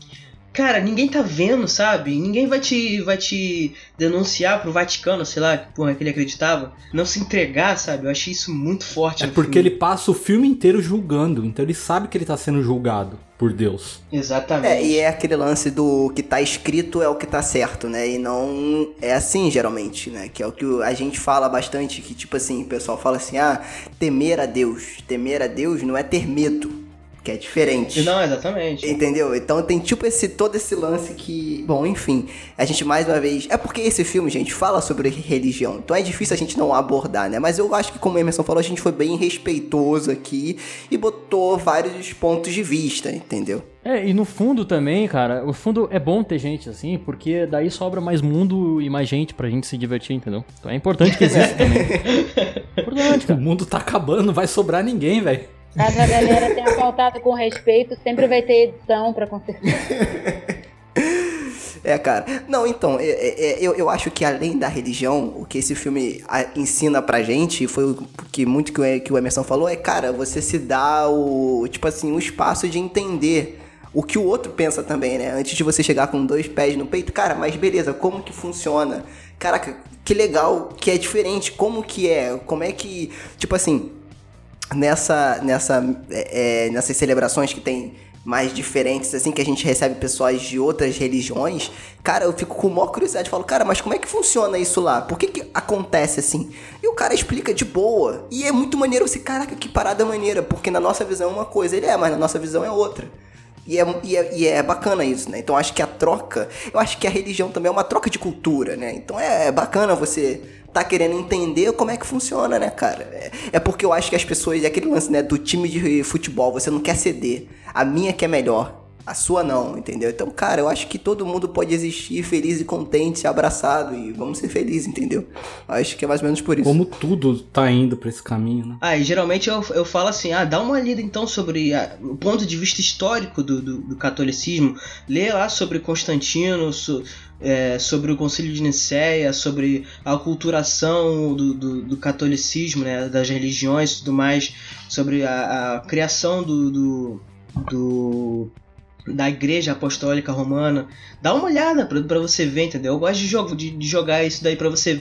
Speaker 3: Cara, ninguém tá vendo, sabe? Ninguém vai te, vai te denunciar pro Vaticano, sei lá, que porra que ele acreditava. Não se entregar, sabe? Eu achei isso muito forte.
Speaker 4: É porque
Speaker 3: filme.
Speaker 4: ele passa o filme inteiro julgando, então ele sabe que ele tá sendo julgado por Deus.
Speaker 3: Exatamente.
Speaker 2: É, e é aquele lance do que tá escrito é o que tá certo, né? E não é assim, geralmente, né? Que é o que a gente fala bastante, que tipo assim, o pessoal fala assim, ah, temer a Deus. Temer a Deus não é ter medo, que é diferente.
Speaker 3: Não, exatamente.
Speaker 2: Entendeu? Então tem tipo esse todo esse lance que, bom, enfim, a gente mais uma vez, é porque esse filme, gente, fala sobre religião. Então é difícil a gente não abordar, né? Mas eu acho que como o Emerson falou, a gente foi bem respeitoso aqui e botou vários pontos de vista, entendeu?
Speaker 5: É, e no fundo também, cara, o fundo é bom ter gente assim, porque daí sobra mais mundo e mais gente pra gente se divertir, entendeu? Então é importante que exista também. importante,
Speaker 4: O
Speaker 5: cara.
Speaker 4: mundo tá acabando, não vai sobrar ninguém, velho.
Speaker 6: Caso a galera tenha faltado com respeito, sempre vai ter edição pra consertar.
Speaker 2: É, cara. Não, então, é- é- é, eu, eu acho que além da religião, o que esse filme ensina pra gente, foi o que muito que o Emerson falou, é, cara, você se dá o, tipo assim, o espaço de entender o que o outro pensa também, né? Antes de você chegar com dois pés no peito, cara, mas beleza, como que funciona? Caraca, que legal, que é diferente, como que é? Como é que, tipo assim, nessa, nessa, é, é, nessas celebrações que tem mais diferentes, assim, que a gente recebe pessoas de outras religiões, cara, eu fico com maior curiosidade. Falo, cara, mas como é que funciona isso lá? Por que que acontece assim? E o cara explica de boa. E é muito maneiro você, caraca, que parada maneira. Porque na nossa visão é uma coisa, ele é, mas na nossa visão é outra. E é, e, é, e é bacana isso, né? Então acho que a troca, eu acho que a religião também é uma troca de cultura, né? Então é, é bacana você tá querendo entender como é que funciona, né, cara? É, é porque eu acho que as pessoas, é aquele lance, né, do time de futebol, você não quer ceder. A minha que é melhor. A sua não, entendeu? Então, cara, eu acho que todo mundo pode existir feliz e contente, abraçado e vamos ser felizes, entendeu? Acho que é mais ou menos por isso.
Speaker 4: Como tudo tá indo pra esse caminho, né?
Speaker 3: Ah, e geralmente eu, eu falo assim, ah, dá uma lida então sobre a, o ponto de vista histórico do, do, do catolicismo, lê lá sobre Constantino, so, é, sobre o Concílio de Nicéia, sobre a aculturação do, do, do, catolicismo, né, das religiões e tudo mais, sobre a, a criação do, do, do da Igreja Apostólica Romana. Dá uma olhada para você ver, entendeu? Eu gosto de, jogo, de, de jogar isso daí para você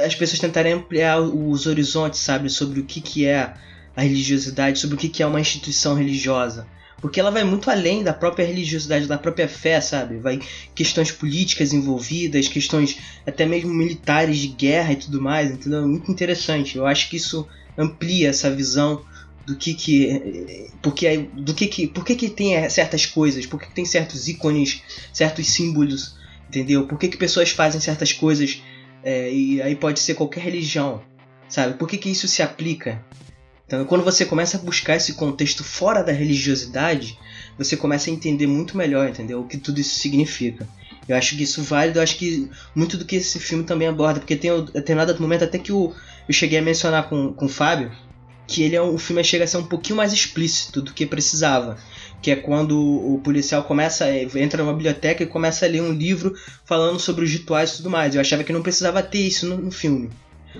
Speaker 3: as pessoas tentarem ampliar os horizontes, sabe, sobre o que, que é a religiosidade, sobre o que, que é uma instituição religiosa. Porque ela vai muito além da própria religiosidade, da própria fé, sabe? Vai questões políticas envolvidas, questões até mesmo militares de guerra e tudo mais, entendeu? Muito interessante. Eu acho que isso amplia essa visão do que que porque do que que por que que tem certas coisas? Por que, que tem certos ícones certos símbolos? Entendeu? Por que que pessoas fazem certas coisas é, e aí pode ser qualquer religião sabe? Por que que isso se aplica? Então quando você começa a buscar esse contexto fora da religiosidade você começa a entender muito melhor entendeu? O que tudo isso significa. Eu acho que isso válido eu acho que muito do que esse filme também aborda porque tem determinado momento até que o, eu cheguei a mencionar com, com o Fábio que ele é o filme chega a ser um pouquinho mais explícito do que precisava. Que é quando o policial começa, é, entra numa biblioteca e começa a ler um livro falando sobre os rituais e tudo mais. Eu achava que não precisava ter isso no, no filme.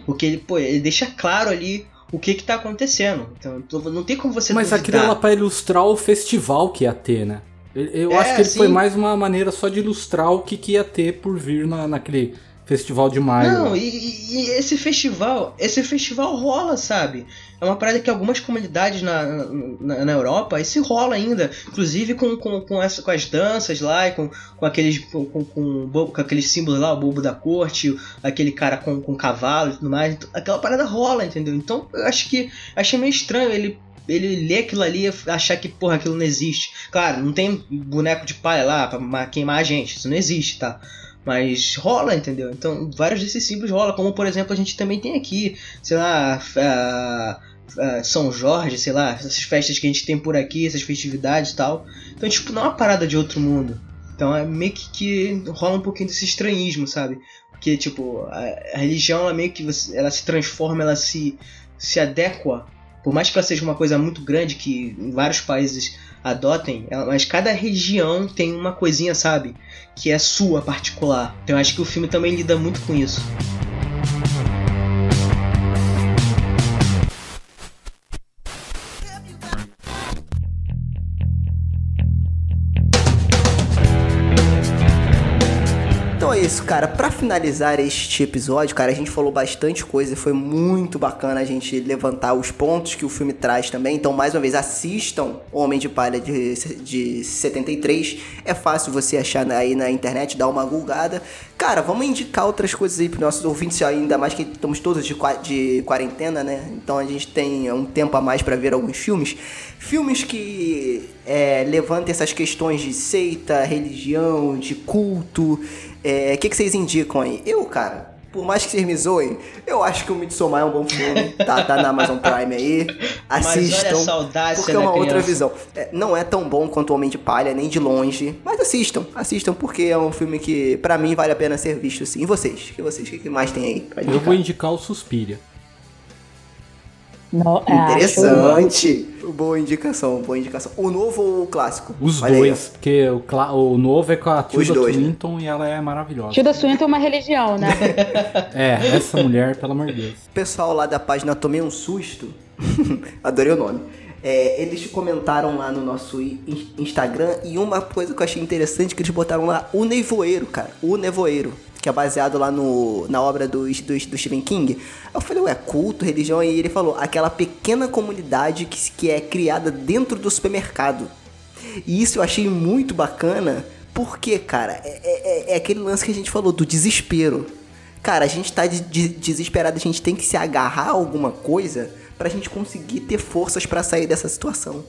Speaker 3: Porque ele, pô, ele deixa claro ali o que que tá acontecendo. Então não tem como você
Speaker 4: Mas duvidar. aquilo era pra ilustrar o festival que ia ter, né? Eu é, acho que ele sim. foi mais uma maneira só de ilustrar o que, que ia ter por vir na, naquele festival de maio.
Speaker 3: Não, e, e, esse festival, esse festival rola, sabe? é uma parada que algumas comunidades na, na, na Europa, isso rola ainda, inclusive com, com, com, essa, com as danças lá, e com, com, aqueles, com, com, com aqueles símbolos lá, o bobo da corte, aquele cara com, com cavalo e tudo mais, então, aquela parada rola, entendeu? Então eu acho que achei meio estranho ele ele lê aquilo ali e achar que, porra, aquilo não existe. Claro, não tem boneco de palha lá pra queimar a gente, isso não existe, tá? Mas rola, entendeu? Então, vários desses símbolos rola, como por exemplo a gente também tem aqui, sei lá, a, São Jorge, sei lá, essas festas que a gente tem por aqui, essas festividades e tal. Então, tipo, não é uma parada de outro mundo. Então é meio que, que rola um pouquinho desse estranhismo, sabe? Porque, tipo, a, a religião, ela meio que você, ela se transforma, ela se, se adequa. Por mais que ela seja uma coisa muito grande, que em vários países adotem, mas cada região tem uma coisinha, sabe? Que é sua particular. Então eu acho que o filme também lida muito com isso.
Speaker 2: Cara. Para finalizar este episódio, cara, a gente falou bastante coisa. Foi muito bacana a gente levantar os pontos que o filme traz também. Então, mais uma vez, assistam Homem de Palha de, de 73. É fácil você achar aí na internet, dar uma gulgada. Cara, vamos indicar outras coisas aí para nossos ouvintes, ainda mais que estamos todos de, de quarentena, né? Então a gente tem um tempo a mais para ver alguns filmes. Filmes que é, essas questões de seita, religião, de culto. O é, que, que vocês indicam aí? Eu, cara, por mais que vocês me zoem, eu acho que o Midsommar é um bom filme. Tá, tá na Amazon Prime aí. Assistam. Mas
Speaker 3: olha
Speaker 2: porque é uma outra visão. É, não é tão bom quanto o Homem de Palha, nem de longe. Mas assistam, assistam, porque é um filme que, para mim, vale a pena ser visto sim. E vocês? E vocês? O que mais tem aí?
Speaker 4: Eu vou indicar o Suspiria.
Speaker 2: No, é, Interessante. Boa indicação, boa indicação. O novo ou o clássico?
Speaker 4: Os Olha dois, aí. porque o, o novo é com a Tilda dois, né? Swinton né? e ela é maravilhosa.
Speaker 6: Tilda Swinton é uma religião, né?
Speaker 4: é, essa mulher, pelo amor de Deus.
Speaker 2: O pessoal lá da página Tomei um Susto, adorei o nome. É, eles comentaram lá no nosso Instagram e uma coisa que eu achei interessante que eles botaram lá o nevoeiro, cara. O nevoeiro que é baseado lá no, na obra do, do, do Stephen King. Eu falei, ué, culto, religião, e ele falou, aquela pequena comunidade que, que é criada dentro do supermercado. E isso eu achei muito bacana, porque, cara, é, é, é aquele lance que a gente falou do desespero. Cara, a gente tá de, de, desesperado, a gente tem que se agarrar a alguma coisa pra gente conseguir ter forças para sair dessa situação.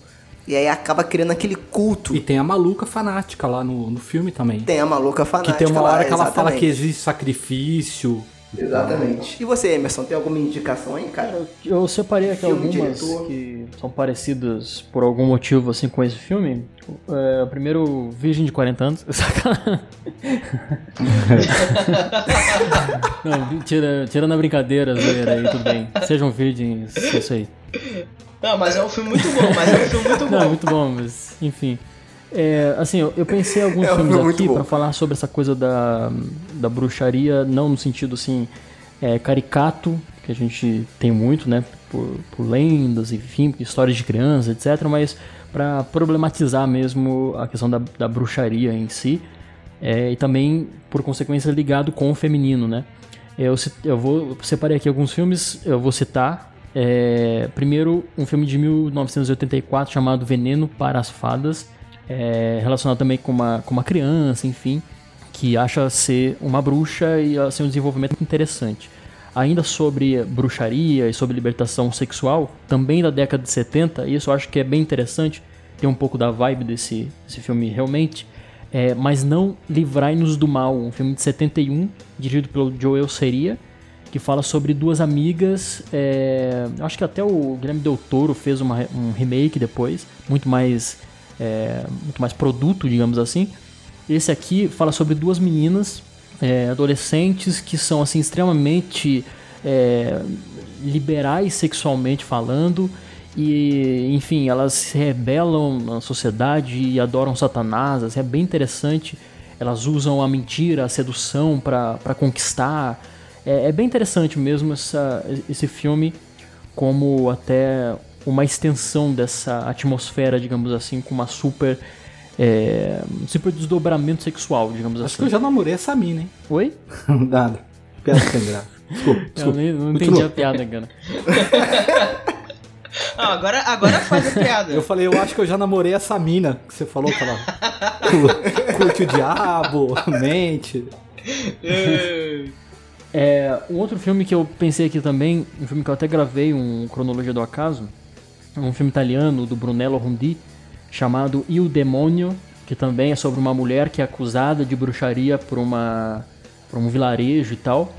Speaker 2: E aí acaba criando aquele culto.
Speaker 4: E tem a maluca fanática lá no, no filme também.
Speaker 2: Tem a maluca fanática.
Speaker 4: Que tem uma hora
Speaker 2: lá,
Speaker 4: que ela fala
Speaker 2: exatamente.
Speaker 4: que existe sacrifício.
Speaker 2: Exatamente. E você, Emerson, tem alguma indicação aí, cara?
Speaker 5: Eu separei aqui
Speaker 2: Filme,
Speaker 5: algumas
Speaker 2: diretor.
Speaker 5: que são parecidas por algum motivo assim com esse filme. É, o primeiro, Virgem de 40 anos. Sacanagem. Não, tira, tirando a brincadeira, zoeira aí, tudo bem. Sejam virgens, é isso aí.
Speaker 3: Não, mas é um filme muito bom, mas é um filme muito
Speaker 5: Não, é
Speaker 3: bom.
Speaker 5: muito bom, mas enfim. É, assim, eu, eu pensei em alguns
Speaker 2: É um
Speaker 5: filmes
Speaker 2: filme
Speaker 5: aqui
Speaker 2: bom.
Speaker 5: pra falar sobre essa coisa da, da bruxaria, não no sentido assim, é, caricato, que a gente tem muito, né, por, por lendas, enfim, histórias de crianças, etc, mas pra problematizar mesmo a questão da, da bruxaria em si, é, e também, por consequência, ligado com o feminino, né. Eu, eu vou eu separei aqui alguns filmes, eu vou citar. É, primeiro, um filme de 1984 chamado Veneno para as Fadas, é, relacionado também com uma, com uma criança, enfim, que acha ser uma bruxa e assim, um desenvolvimento interessante. Ainda sobre bruxaria e sobre libertação sexual, também da década de 70, e isso eu acho que é bem interessante, tem um pouco da vibe desse, desse filme realmente, é, mas não Livrai-nos do Mal, um filme de 71, dirigido pelo Joel Seria, que fala sobre duas amigas. é, acho que até o Guilherme Del Toro fez uma- um remake depois, muito mais, é, muito mais produto, digamos assim. Esse aqui fala sobre duas meninas é, adolescentes que são assim extremamente é, liberais sexualmente falando e enfim elas se rebelam na sociedade e adoram Satanás. É bem interessante. Elas usam a mentira, a sedução para conquistar. É, é bem interessante mesmo essa, esse filme como até uma extensão dessa atmosfera, digamos assim, com uma super é, um super desdobramento sexual, digamos
Speaker 4: Acho
Speaker 5: assim.
Speaker 4: que eu já namorei essa mina, hein?
Speaker 5: Oi?
Speaker 4: Nada. Piada sem graça. Desculpa,
Speaker 5: Eu
Speaker 4: desculpa.
Speaker 5: nem, não
Speaker 4: Muito
Speaker 5: entendi a piada, cara.
Speaker 3: Ah, agora, agora faz a piada.
Speaker 4: Eu falei, eu acho que eu já namorei essa mina que você falou, que ela cu- curte o diabo, mente.
Speaker 5: É, um outro filme que eu pensei aqui também, um filme que eu até gravei, um Cronologia do Acaso, um filme italiano do Brunello Rondi, chamado Il Demonio, que também é sobre uma mulher que é acusada de bruxaria por, uma, por um vilarejo e tal.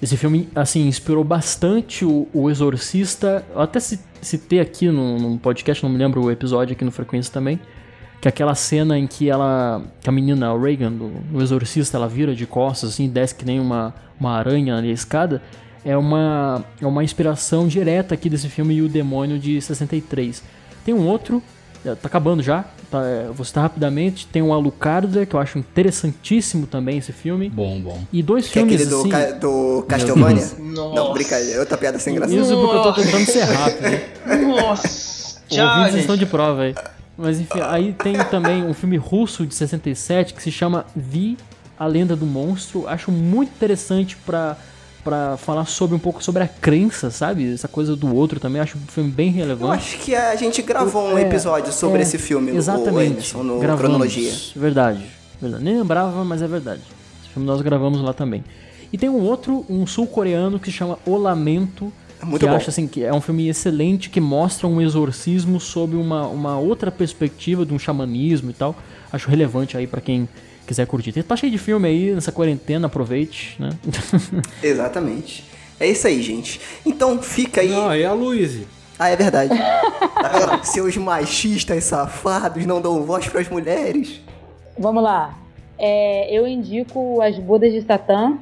Speaker 5: Esse filme, assim, inspirou bastante o, o Exorcista. Eu até ci- citei aqui num, num podcast, não me lembro o episódio aqui no Frequência também. Que é aquela cena em que ela. Que a menina, a Reagan, do, do Exorcista, ela vira de costas, assim, desce que nem uma, uma aranha ali a escada. É uma, é uma inspiração direta aqui desse filme E o Demônio de 63. Tem um outro, é, tá acabando já, tá, é, vou citar rapidamente. Tem o Alucarda, que eu acho interessantíssimo também esse filme.
Speaker 4: Bom, bom.
Speaker 5: E dois
Speaker 2: Que é
Speaker 5: filmes
Speaker 2: aquele do,
Speaker 5: assim.
Speaker 2: Ca- do Castlevania?
Speaker 3: Nossa.
Speaker 2: Não, brincadeira, outra piada sem graça.
Speaker 5: Isso porque eu tô tentando ser rápido.
Speaker 3: Nossa.
Speaker 5: Os
Speaker 3: Tchau,
Speaker 5: ouvintes
Speaker 3: gente.
Speaker 5: estão de prova aí. Mas enfim, aí tem também um filme russo de 67 que se chama Vi, a Lenda do Monstro. Acho muito interessante pra, pra falar sobre um pouco sobre a crença, sabe? Essa coisa do outro também. Acho um filme bem
Speaker 2: Eu
Speaker 5: relevante.
Speaker 2: acho que a gente gravou um
Speaker 5: É,
Speaker 2: episódio sobre
Speaker 5: é,
Speaker 2: esse filme,
Speaker 5: Exatamente.
Speaker 2: Emerson, no
Speaker 5: gravamos.
Speaker 2: Cronologia.
Speaker 5: Verdade, verdade. Nem lembrava, mas é verdade. Esse filme nós gravamos lá também. E tem um outro, um sul-coreano que se chama O Lamento.
Speaker 2: É muito
Speaker 5: que
Speaker 2: bom.
Speaker 5: acho assim que é um filme excelente que mostra um exorcismo sob uma, uma outra perspectiva de um xamanismo e tal. Acho relevante aí pra quem quiser curtir. Tá cheio de filme aí nessa quarentena, aproveite, né?
Speaker 2: Exatamente. É isso aí, gente. Então fica aí.
Speaker 4: Não, e a Luíse?
Speaker 2: Ah, é verdade. Tá? Seus machistas safados não dão voz pras mulheres.
Speaker 6: Vamos lá. É, eu indico As Bodas de Satã,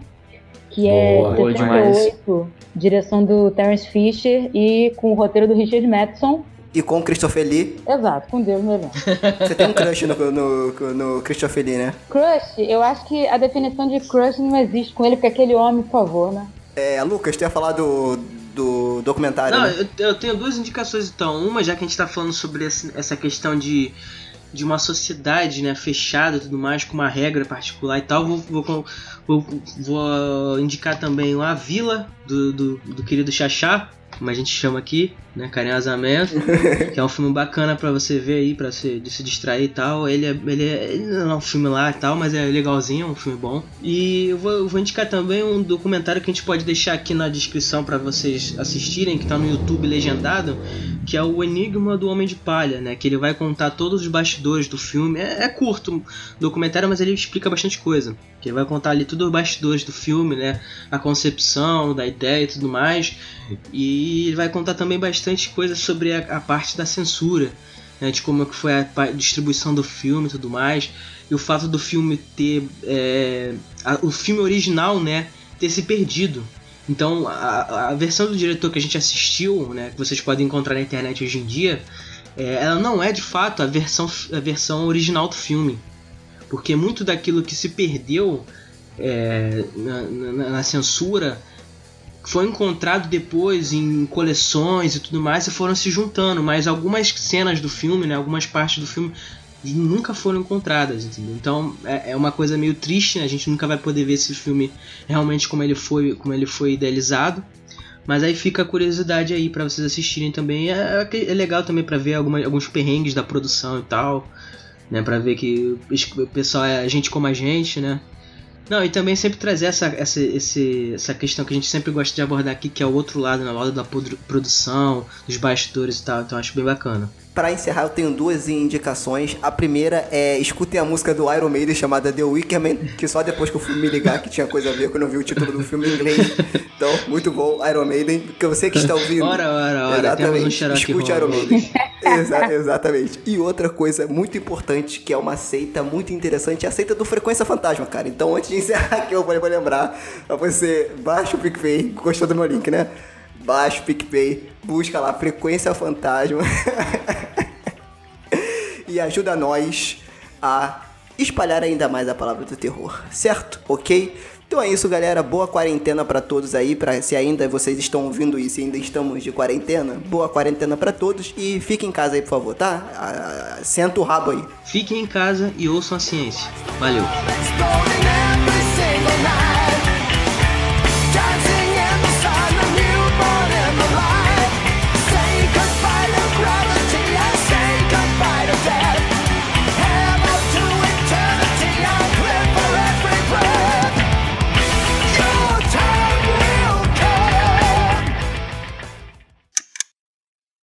Speaker 6: que é
Speaker 4: Boa,
Speaker 5: boa
Speaker 6: 78, direção do Terence Fisher e com o roteiro do Richard Madison.
Speaker 2: E com o Christopher Lee.
Speaker 6: Exato, com Deus no elenco.
Speaker 2: Você tem um crush no, no, no Christopher Lee, né?
Speaker 6: Crush, eu acho que a definição de crush não existe com ele, porque aquele homem, por favor, né?
Speaker 2: É, Lucas, tu ia falar do, do documentário,
Speaker 3: Não,
Speaker 2: né?
Speaker 3: eu, eu tenho duas indicações então. Uma, já que a gente tá falando sobre esse- essa questão de, de uma sociedade né, fechada e tudo mais, com uma regra particular e tal, vou, vou, vou, vou indicar também A Vila, do, do, do querido Xaxá. como a gente chama aqui, né, carinhosamente, que é um filme bacana para você ver aí, para se, se distrair e tal. Ele é, ele é, ele não é um filme lá e tal, mas é legalzinho, é um filme bom. E eu vou, vou indicar também um documentário que a gente pode deixar aqui na descrição para vocês assistirem, que tá no YouTube legendado, que é o Enigma do Homem de Palha, né, que ele vai contar todos os bastidores do filme. É, é curto o documentário, mas ele explica bastante coisa. Que ele vai contar ali todos os bastidores do filme, né, a concepção da ideia e tudo mais. E ele vai contar também bastante coisa sobre a, a parte da censura, né, de como é foi a, a, distribuição do filme e tudo mais. E o fato do filme ter. É, a, o filme original, né, ter se perdido. Então, a, a, versão do diretor que a gente assistiu, né, que vocês podem encontrar na internet hoje em dia, é, ela não é de fato a versão, a versão original do filme. Porque muito daquilo que se perdeu é, na, na, na censura foi encontrado depois em coleções e tudo mais e foram se juntando, mas algumas cenas do filme, né, algumas partes do filme nunca foram encontradas, entendeu? Então é, é, uma coisa meio triste, né? a gente nunca vai poder ver esse filme realmente como ele foi, como ele foi idealizado. Mas aí fica a curiosidade aí para vocês assistirem também. É, é, é legal também para ver alguma, alguns perrengues da produção e tal, né? Para ver que o pessoal é gente como a gente, né? Não, e também sempre trazer essa, essa, essa questão que a gente sempre gosta de abordar aqui, que é o outro lado, na né? lado da produção, dos bastidores e tal, então acho bem bacana.
Speaker 2: Para encerrar, eu tenho duas indicações. A primeira é escutem a música do Iron Maiden chamada The Wicker Man, que só depois que eu fui me ligar que tinha coisa a ver quando eu vi o título do filme em inglês. Então, muito bom, Iron Maiden. Porque você que está ouvindo.
Speaker 3: Ora, ora, ora,
Speaker 2: exatamente, um escute Iron Maiden. Exa exatamente. E outra coisa muito importante, que é uma seita muito interessante, é a seita do Frequência Fantasma, cara. Então, antes de encerrar aqui, eu vou lembrar pra você, baixa o PicPay, gostou do meu link, né? Baixa o PicPay, busca lá Frequência Fantasma e ajuda nós a espalhar ainda mais a palavra do terror, certo? Ok? Então é isso, galera. Boa quarentena para todos aí. Pra, se ainda vocês estão ouvindo isso e ainda estamos de quarentena, boa quarentena para todos. E fiquem em casa aí, por favor, tá? Ah, senta o rabo aí.
Speaker 3: Fiquem em casa e ouçam a ciência. Valeu.